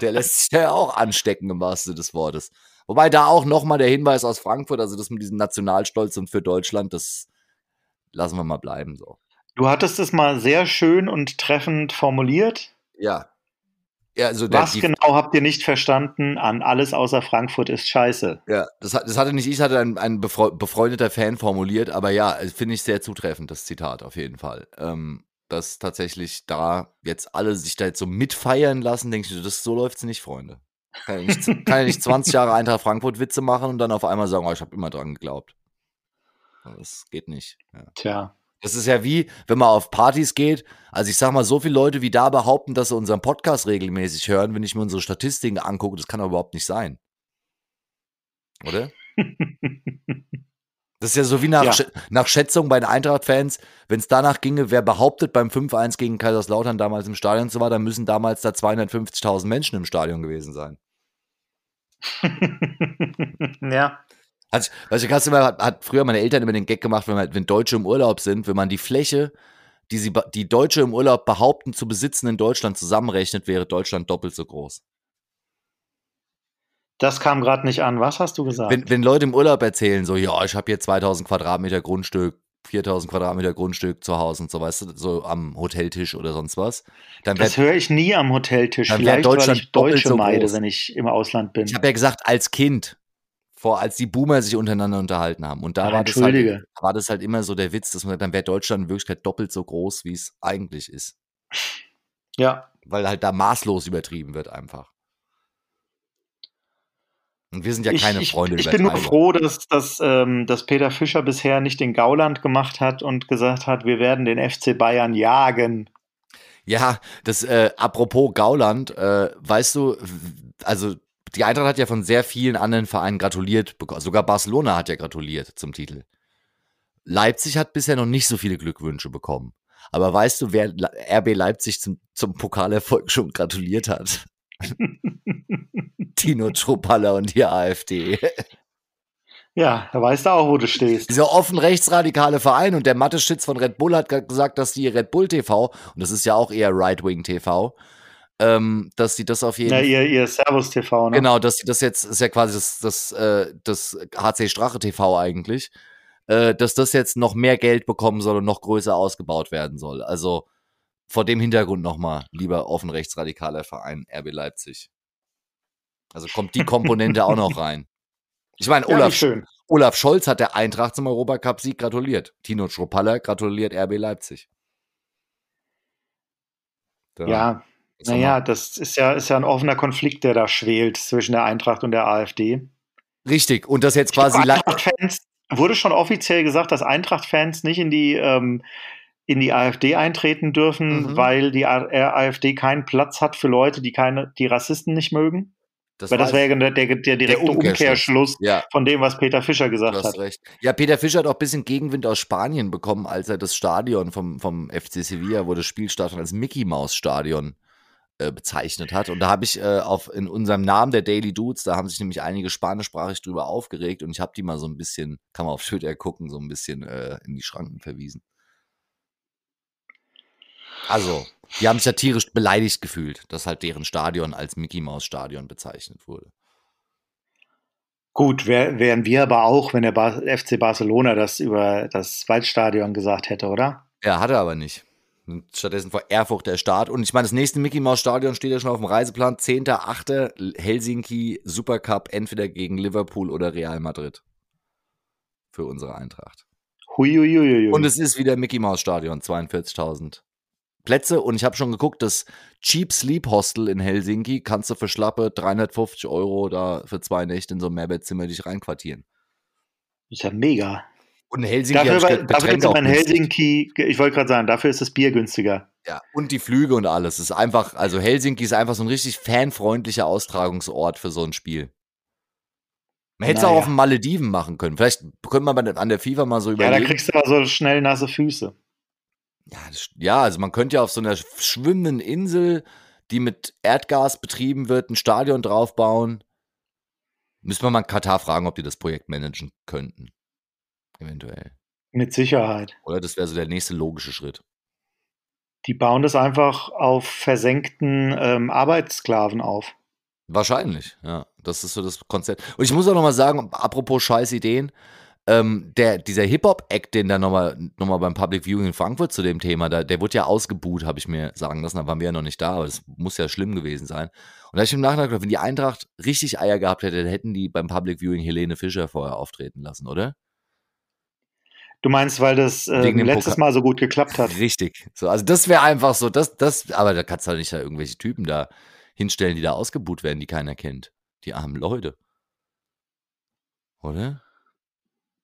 Der lässt sich ja auch anstecken im wahrsten des Wortes. Wobei da auch nochmal der Hinweis aus Frankfurt, also das mit diesem Nationalstolz und für Deutschland, das lassen wir mal bleiben so. Du hattest es mal sehr schön und treffend formuliert. Ja. ja also Was genau habt ihr nicht verstanden an alles außer Frankfurt ist scheiße? Ja, das, das hatte nicht ich, hatte ein, ein befreundeter Fan formuliert, aber ja, finde ich sehr zutreffend, das Zitat auf jeden Fall. Ähm, dass tatsächlich da jetzt alle sich da jetzt so mitfeiern lassen, denke ich, das, so läuft es nicht, Freunde. Kann ja nicht, [laughs] kann ja nicht 20 Jahre Eintracht Frankfurt Witze machen und dann auf einmal sagen, oh, ich habe immer dran geglaubt. Das geht nicht. Ja. Tja. Das ist ja wie, wenn man auf Partys geht. Also ich sag mal, so viele Leute wie da behaupten, dass sie unseren Podcast regelmäßig hören, wenn ich mir unsere Statistiken angucke, das kann doch überhaupt nicht sein. Oder? [laughs] Das ist ja so wie nach, ja. Sch nach Schätzung bei den Eintracht-Fans, wenn es danach ginge, wer behauptet beim 5-1 gegen Kaiserslautern damals im Stadion zu war, dann müssen damals da 250.000 Menschen im Stadion gewesen sein. [laughs] ja. Also, weißt du, kannst du mal, hat, früher meine Eltern immer den Gag gemacht, wenn, man, wenn Deutsche im Urlaub sind, wenn man die Fläche die, sie, die Deutsche im Urlaub behaupten zu besitzen in Deutschland zusammenrechnet, wäre Deutschland doppelt so groß. Das kam gerade nicht an. Was hast du gesagt? Wenn, wenn Leute im Urlaub erzählen, so, ja, ich habe hier 2000 Quadratmeter Grundstück, 4000 Quadratmeter Grundstück zu Hause und so, weißt du, so am Hoteltisch oder sonst was. Dann das höre ich nie am Hoteltisch. Dann Vielleicht, Deutschland weil ich Deutsche so meide, wenn ich im Ausland bin. Ich habe ja gesagt, als Kind, vor, als die Boomer sich untereinander unterhalten haben. Und da Ach, war, das halt, war das halt immer so der Witz, dass man dann wäre Deutschland in Wirklichkeit doppelt so groß, wie es eigentlich ist. Ja. Weil halt da maßlos übertrieben wird einfach. Und wir sind ja keine ich, Freunde. Ich, ich bin nur froh, dass, dass, ähm, dass Peter Fischer bisher nicht den Gauland gemacht hat und gesagt hat, wir werden den FC Bayern jagen. Ja, das äh, apropos Gauland, äh, weißt du, also die Eintracht hat ja von sehr vielen anderen Vereinen gratuliert, sogar Barcelona hat ja gratuliert zum Titel. Leipzig hat bisher noch nicht so viele Glückwünsche bekommen. Aber weißt du, wer RB Leipzig zum, zum Pokalerfolg [laughs] schon gratuliert hat? [laughs] Tino Truppalla und die AfD. Ja, da weißt du auch, wo du stehst. Dieser offen rechtsradikale Verein und der Mathe-Schitz von Red Bull hat gesagt, dass die Red Bull TV, und das ist ja auch eher Right-Wing TV, ähm, dass sie das auf jeden Fall. Ja, ihr, ihr Servus TV, ne? Genau, dass sie das jetzt, ist ja quasi das, das, äh, das HC Strache TV eigentlich, äh, dass das jetzt noch mehr Geld bekommen soll und noch größer ausgebaut werden soll. Also vor dem Hintergrund nochmal, lieber offen rechtsradikaler Verein RB Leipzig. Also kommt die Komponente auch noch rein. Ich meine, Olaf, ja, Olaf Scholz hat der Eintracht zum Europacup-Sieg gratuliert. Tino Schruppalla gratuliert RB Leipzig. Da, ja, naja, das ist ja, ist ja ein offener Konflikt, der da schwelt zwischen der Eintracht und der AfD. Richtig, und das jetzt quasi. Eintracht-Fans wurde schon offiziell gesagt, dass Eintracht-Fans nicht in die, ähm, in die AfD eintreten dürfen, mhm. weil die AfD keinen Platz hat für Leute, die keine, die Rassisten nicht mögen. Das Weil das wäre der, der, der direkte der Umkehrschluss, ja. von dem, was Peter Fischer gesagt hat. Recht. Ja, Peter Fischer hat auch ein bisschen Gegenwind aus Spanien bekommen, als er das Stadion vom, vom FC Sevilla, wo das Spiel stattfand, als Mickey Maus Stadion äh, bezeichnet hat. Und da habe ich äh, auf, in unserem Namen der Daily Dudes, da haben sich nämlich einige spanischsprachig drüber aufgeregt und ich habe die mal so ein bisschen, kann man auf Twitter gucken, so ein bisschen äh, in die Schranken verwiesen. Also, die haben sich ja tierisch beleidigt gefühlt, dass halt deren Stadion als Mickey Maus Stadion bezeichnet wurde. Gut, wär, wären wir aber auch, wenn der FC Barcelona das über das Waldstadion gesagt hätte, oder? Ja, hat er aber nicht. Stattdessen vor Erfurt der Start. Und ich meine, das nächste Mickey Mouse Stadion steht ja schon auf dem Reiseplan. 10.8. Helsinki Supercup, entweder gegen Liverpool oder Real Madrid. Für unsere Eintracht. Huiuiuiui. Und es ist wieder Mickey Mouse Stadion, 42.000 Plätze. Und ich habe schon geguckt, das Cheap Sleep Hostel in Helsinki kannst du für schlappe 350 Euro da für zwei Nächte in so ein Mehrbettzimmer dich reinquartieren. Ist ja mega. Und in Helsinki dafür, weil, dafür ist in Helsinki, ich wollte gerade sagen, dafür ist das Bier günstiger. Ja, und die Flüge und alles. Es ist einfach, also Helsinki ist einfach so ein richtig fanfreundlicher Austragungsort für so ein Spiel. Man hätte es naja. auch auf den Malediven machen können. Vielleicht könnte man an der FIFA mal so überlegen. Ja, da kriegst du aber so schnell nasse Füße. Ja, das, ja, also man könnte ja auf so einer schwimmenden Insel, die mit Erdgas betrieben wird, ein Stadion draufbauen. Müssen wir mal Katar fragen, ob die das Projekt managen könnten. Eventuell. Mit Sicherheit. Oder das wäre so der nächste logische Schritt. Die bauen das einfach auf versenkten ähm, Arbeitssklaven auf. Wahrscheinlich, ja. Das ist so das Konzept. Und ich muss auch nochmal sagen, apropos scheiß Ideen, ähm, der, dieser Hip-Hop-Act, den da nochmal noch mal beim Public Viewing in Frankfurt zu dem Thema, da, der wurde ja ausgebuht, habe ich mir sagen lassen. Da waren wir ja noch nicht da, aber das muss ja schlimm gewesen sein. Und da habe ich im Nachhinein gedacht, wenn die Eintracht richtig Eier gehabt hätte, dann hätten die beim Public Viewing Helene Fischer vorher auftreten lassen, oder? Du meinst, weil das äh, letztes Pokal. Mal so gut geklappt hat. Richtig. So, also das wäre einfach so, das, das, aber da kannst du halt nicht da irgendwelche Typen da hinstellen, die da ausgebuht werden, die keiner kennt. Die armen Leute. Oder?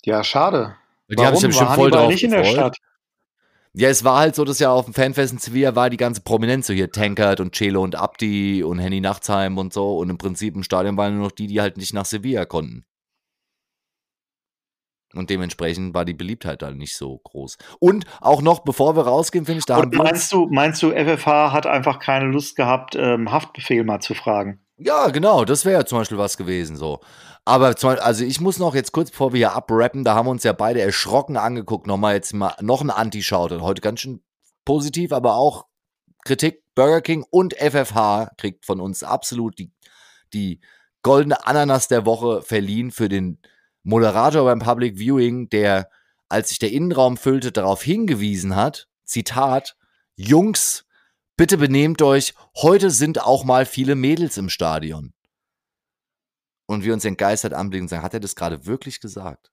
Ja, schade. Die Warum? haben sich bestimmt voll drauf nicht in der Stadt? Ja, es war halt so, dass ja auf dem Fanfest in Sevilla war die ganze Prominenz, so hier Tankert und Celo und Abdi und Henny Nachtsheim und so. Und im Prinzip im Stadion waren nur noch die, die halt nicht nach Sevilla konnten. Und dementsprechend war die Beliebtheit da nicht so groß. Und auch noch, bevor wir rausgehen, finde ich, da und meinst du, meinst du, FFH hat einfach keine Lust gehabt, ähm, Haftbefehl mal zu fragen? Ja, genau, das wäre ja zum Beispiel was gewesen so. Aber zum, also ich muss noch jetzt kurz bevor wir hier abrappen, da haben wir uns ja beide erschrocken angeguckt, nochmal jetzt mal noch ein Anti-Shoutout. Heute ganz schön positiv, aber auch Kritik. Burger King und FFH kriegt von uns absolut die, die goldene Ananas der Woche verliehen für den Moderator beim Public Viewing, der, als sich der Innenraum füllte, darauf hingewiesen hat, Zitat, Jungs, bitte benehmt euch, heute sind auch mal viele Mädels im Stadion. Und wir uns entgeistert anblicken und sagen, hat er das gerade wirklich gesagt?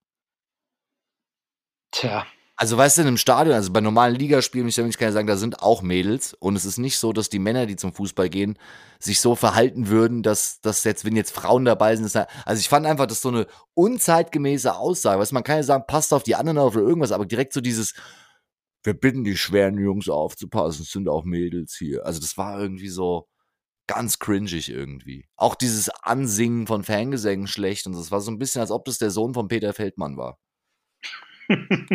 Tja. Also weißt du, in einem Stadion, also bei normalen Ligaspielen, ich kann ja sagen, da sind auch Mädels und es ist nicht so, dass die Männer, die zum Fußball gehen, sich so verhalten würden, dass, dass jetzt, wenn jetzt Frauen dabei sind, halt, also ich fand einfach, das ist so eine unzeitgemäße Aussage. Weißt du, man kann ja sagen, passt auf die anderen auf oder irgendwas, aber direkt so dieses, wir bitten die schweren Jungs aufzupassen, es sind auch Mädels hier. Also das war irgendwie so ganz cringig irgendwie. Auch dieses Ansingen von Fangesängen schlecht und das war so ein bisschen, als ob das der Sohn von Peter Feldmann war.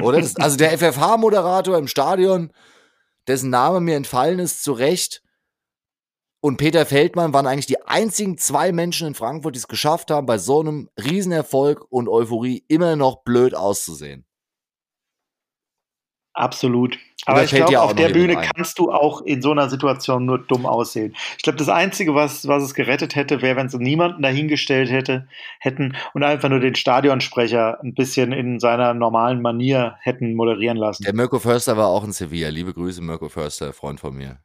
Oder? Das, also der FFH-Moderator im Stadion, dessen Name mir entfallen ist, zu Recht, und Peter Feldmann waren eigentlich die einzigen zwei Menschen in Frankfurt, die es geschafft haben, bei so einem Riesenerfolg und Euphorie immer noch blöd auszusehen. Absolut. Aber ich glaube, auf der Bühne kannst du auch in so einer Situation nur dumm aussehen. Ich glaube, das Einzige, was, was es gerettet hätte, wäre, wenn sie niemanden dahingestellt hätte, hätten und einfach nur den Stadionsprecher ein bisschen in seiner normalen Manier hätten moderieren lassen. Der Mirko Förster war auch in Sevilla. Liebe Grüße, Mirko Förster, Freund von mir.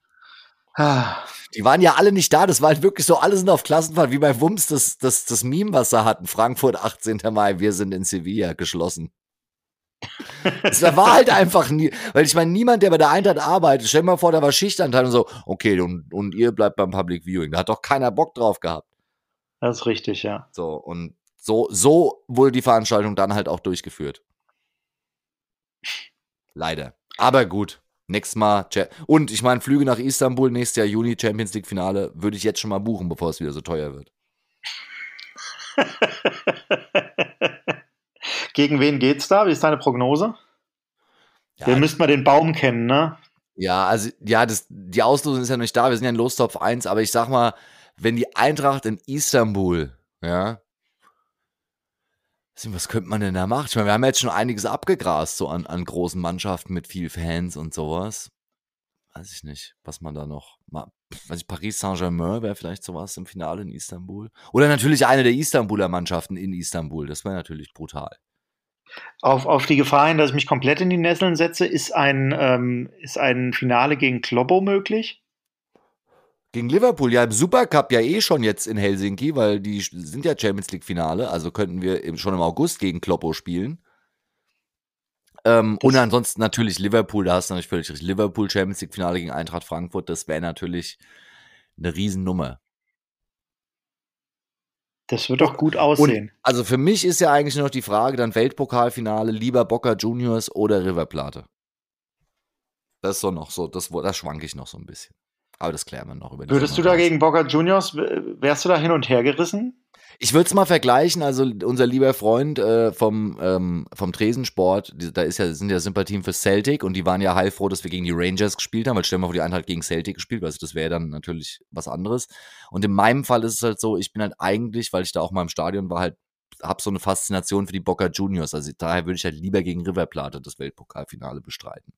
Ah. Die waren ja alle nicht da. Das war halt wirklich so, alle sind auf Klassenfahrt, wie bei Wumms, das, das, das Meme, was er hatten. Frankfurt, 18. Mai, wir sind in Sevilla geschlossen. Das war halt einfach nie, weil ich meine, niemand, der bei der Eintracht arbeitet, stell dir mal vor, da war Schichtanteil und so, okay, und, und ihr bleibt beim Public Viewing. Da hat doch keiner Bock drauf gehabt. Das ist richtig, ja. So, und so, so wurde die Veranstaltung dann halt auch durchgeführt. Leider. Aber gut. Nächstes Mal. Und ich meine, Flüge nach Istanbul, nächstes Jahr Juni, Champions League Finale, würde ich jetzt schon mal buchen, bevor es wieder so teuer wird. [laughs] Gegen wen geht's da? Wie ist deine Prognose? Ja, Wir müssten mal den Baum kennen, ne? Ja, also, ja, das, die Auslosung ist ja noch nicht da. Wir sind ja in Lostopf 1, aber ich sag mal, wenn die Eintracht in Istanbul, ja, was könnte man denn da machen? Ich meine, wir haben jetzt schon einiges abgegrast, so an, an großen Mannschaften mit viel Fans und sowas. Weiß ich nicht, was man da noch. Weiß ich, Paris Saint-Germain wäre vielleicht sowas im Finale in Istanbul. Oder natürlich eine der Istanbuler Mannschaften in Istanbul. Das wäre natürlich brutal. Auf, auf die Gefahr hin, dass ich mich komplett in die Nesseln setze, ist ein, ähm, ist ein Finale gegen Kloppo möglich? Gegen Liverpool, ja, im Supercup ja eh schon jetzt in Helsinki, weil die sind ja Champions League Finale, also könnten wir schon im August gegen Kloppo spielen. Ähm, und ansonsten natürlich Liverpool, da hast du natürlich völlig recht. Liverpool Champions League Finale gegen Eintracht Frankfurt, das wäre natürlich eine Riesennummer. Das wird doch gut aussehen. Und also für mich ist ja eigentlich noch die Frage, dann Weltpokalfinale, lieber Boca Juniors oder River Plate. Das ist so noch so, das, das schwanke ich noch so ein bisschen. Aber das klären wir noch über die Würdest du da gegen Boca Juniors, wärst du da hin und her gerissen? Ich würde es mal vergleichen, also unser lieber Freund äh, vom, ähm, vom Tresensport, da ist ja, sind ja Sympathien für Celtic und die waren ja heilfroh, dass wir gegen die Rangers gespielt haben, weil stell mal vor, die Eintracht gegen Celtic gespielt, also das wäre dann natürlich was anderes. Und in meinem Fall ist es halt so, ich bin halt eigentlich, weil ich da auch mal im Stadion war, halt, habe so eine Faszination für die Boca Juniors. Also daher würde ich halt lieber gegen River Plate das Weltpokalfinale bestreiten.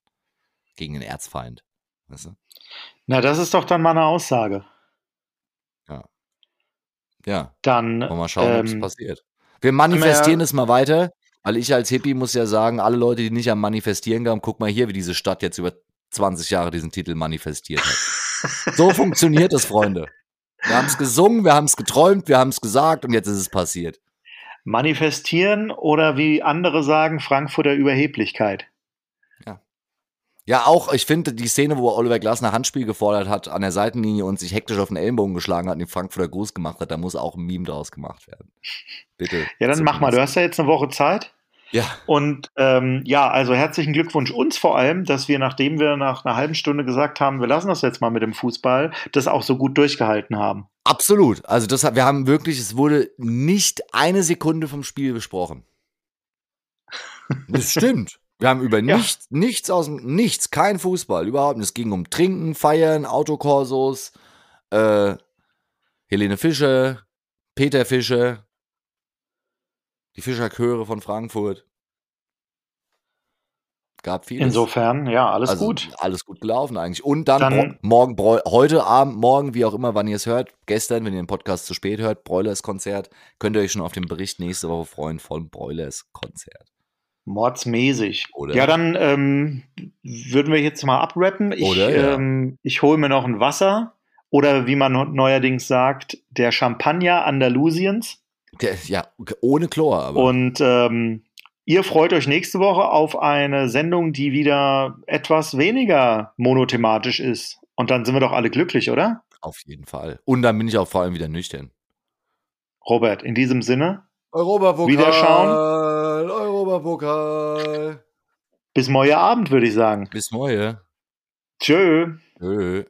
Gegen den Erzfeind. Weißt du? Na, das ist doch dann mal eine Aussage. Ja. Dann. mal schauen, ähm, was passiert. Wir manifestieren es mal weiter, weil ich als Hippie muss ja sagen, alle Leute, die nicht am Manifestieren gaben, guck mal hier, wie diese Stadt jetzt über 20 Jahre diesen Titel manifestiert hat. so [laughs] funktioniert es, Freunde. Wir haben es gesungen, wir haben es geträumt, wir haben es gesagt und jetzt ist es passiert. Manifestieren oder wie andere sagen, Frankfurter Überheblichkeit. Ja, auch, ich finde die Szene, wo Oliver Glasner Handspiel gefordert hat an der Seitenlinie und sich hektisch auf den Ellenbogen geschlagen hat und den Frankfurter Gruß gemacht hat, da muss auch ein Meme draus gemacht werden. Bitte. Ja, dann mach mal. Du hast ja jetzt eine Woche Zeit. Ja. Und ähm, ja, also herzlichen Glückwunsch uns vor allem, dass wir, nachdem wir nach einer halben Stunde gesagt haben, wir lassen das jetzt mal mit dem Fußball, das auch so gut durchgehalten haben. Absolut. Also das, wir haben wirklich, es wurde nicht eine Sekunde vom Spiel besprochen. Das stimmt. Wir haben über [laughs] ja. nichts, nichts aus dem, nichts, kein Fußball, überhaupt nicht. Es ging um Trinken, Feiern, Autokorsos, äh, Helene Fischer, Peter Fischer, die Fischerchöre von Frankfurt. Gab vieles. Insofern, ja, alles also, gut. Alles gut gelaufen eigentlich. Und dann, Dann- morgen, heute Abend, morgen, wie auch immer, wann ihr es hört, gestern, wenn ihr den Podcast zu spät hört, Broilers Konzert, könnt ihr euch schon auf den Bericht nächste Woche freuen von Broilers Konzert. Mordsmäßig. Oder? Ja, dann ähm, würden wir jetzt mal abrappen. Ich, Oder, ja. ähm, ich hole mir noch ein Wasser oder wie man neuerdings sagt, der Champagner Andalusiens. Der, ja, ohne Chlor, aber. Und ähm, ihr freut euch nächste Woche auf eine Sendung, die wieder etwas weniger monothematisch ist. Und dann sind wir doch alle glücklich, oder? auf jeden Fall. Und dann bin ich auch vor allem wieder nüchtern. Robert, in diesem Sinne, Europapokal. Wiederschauen. Europapokal. bis morgen Abend, würde ich sagen. Bis morgen. Tschö. Tschö.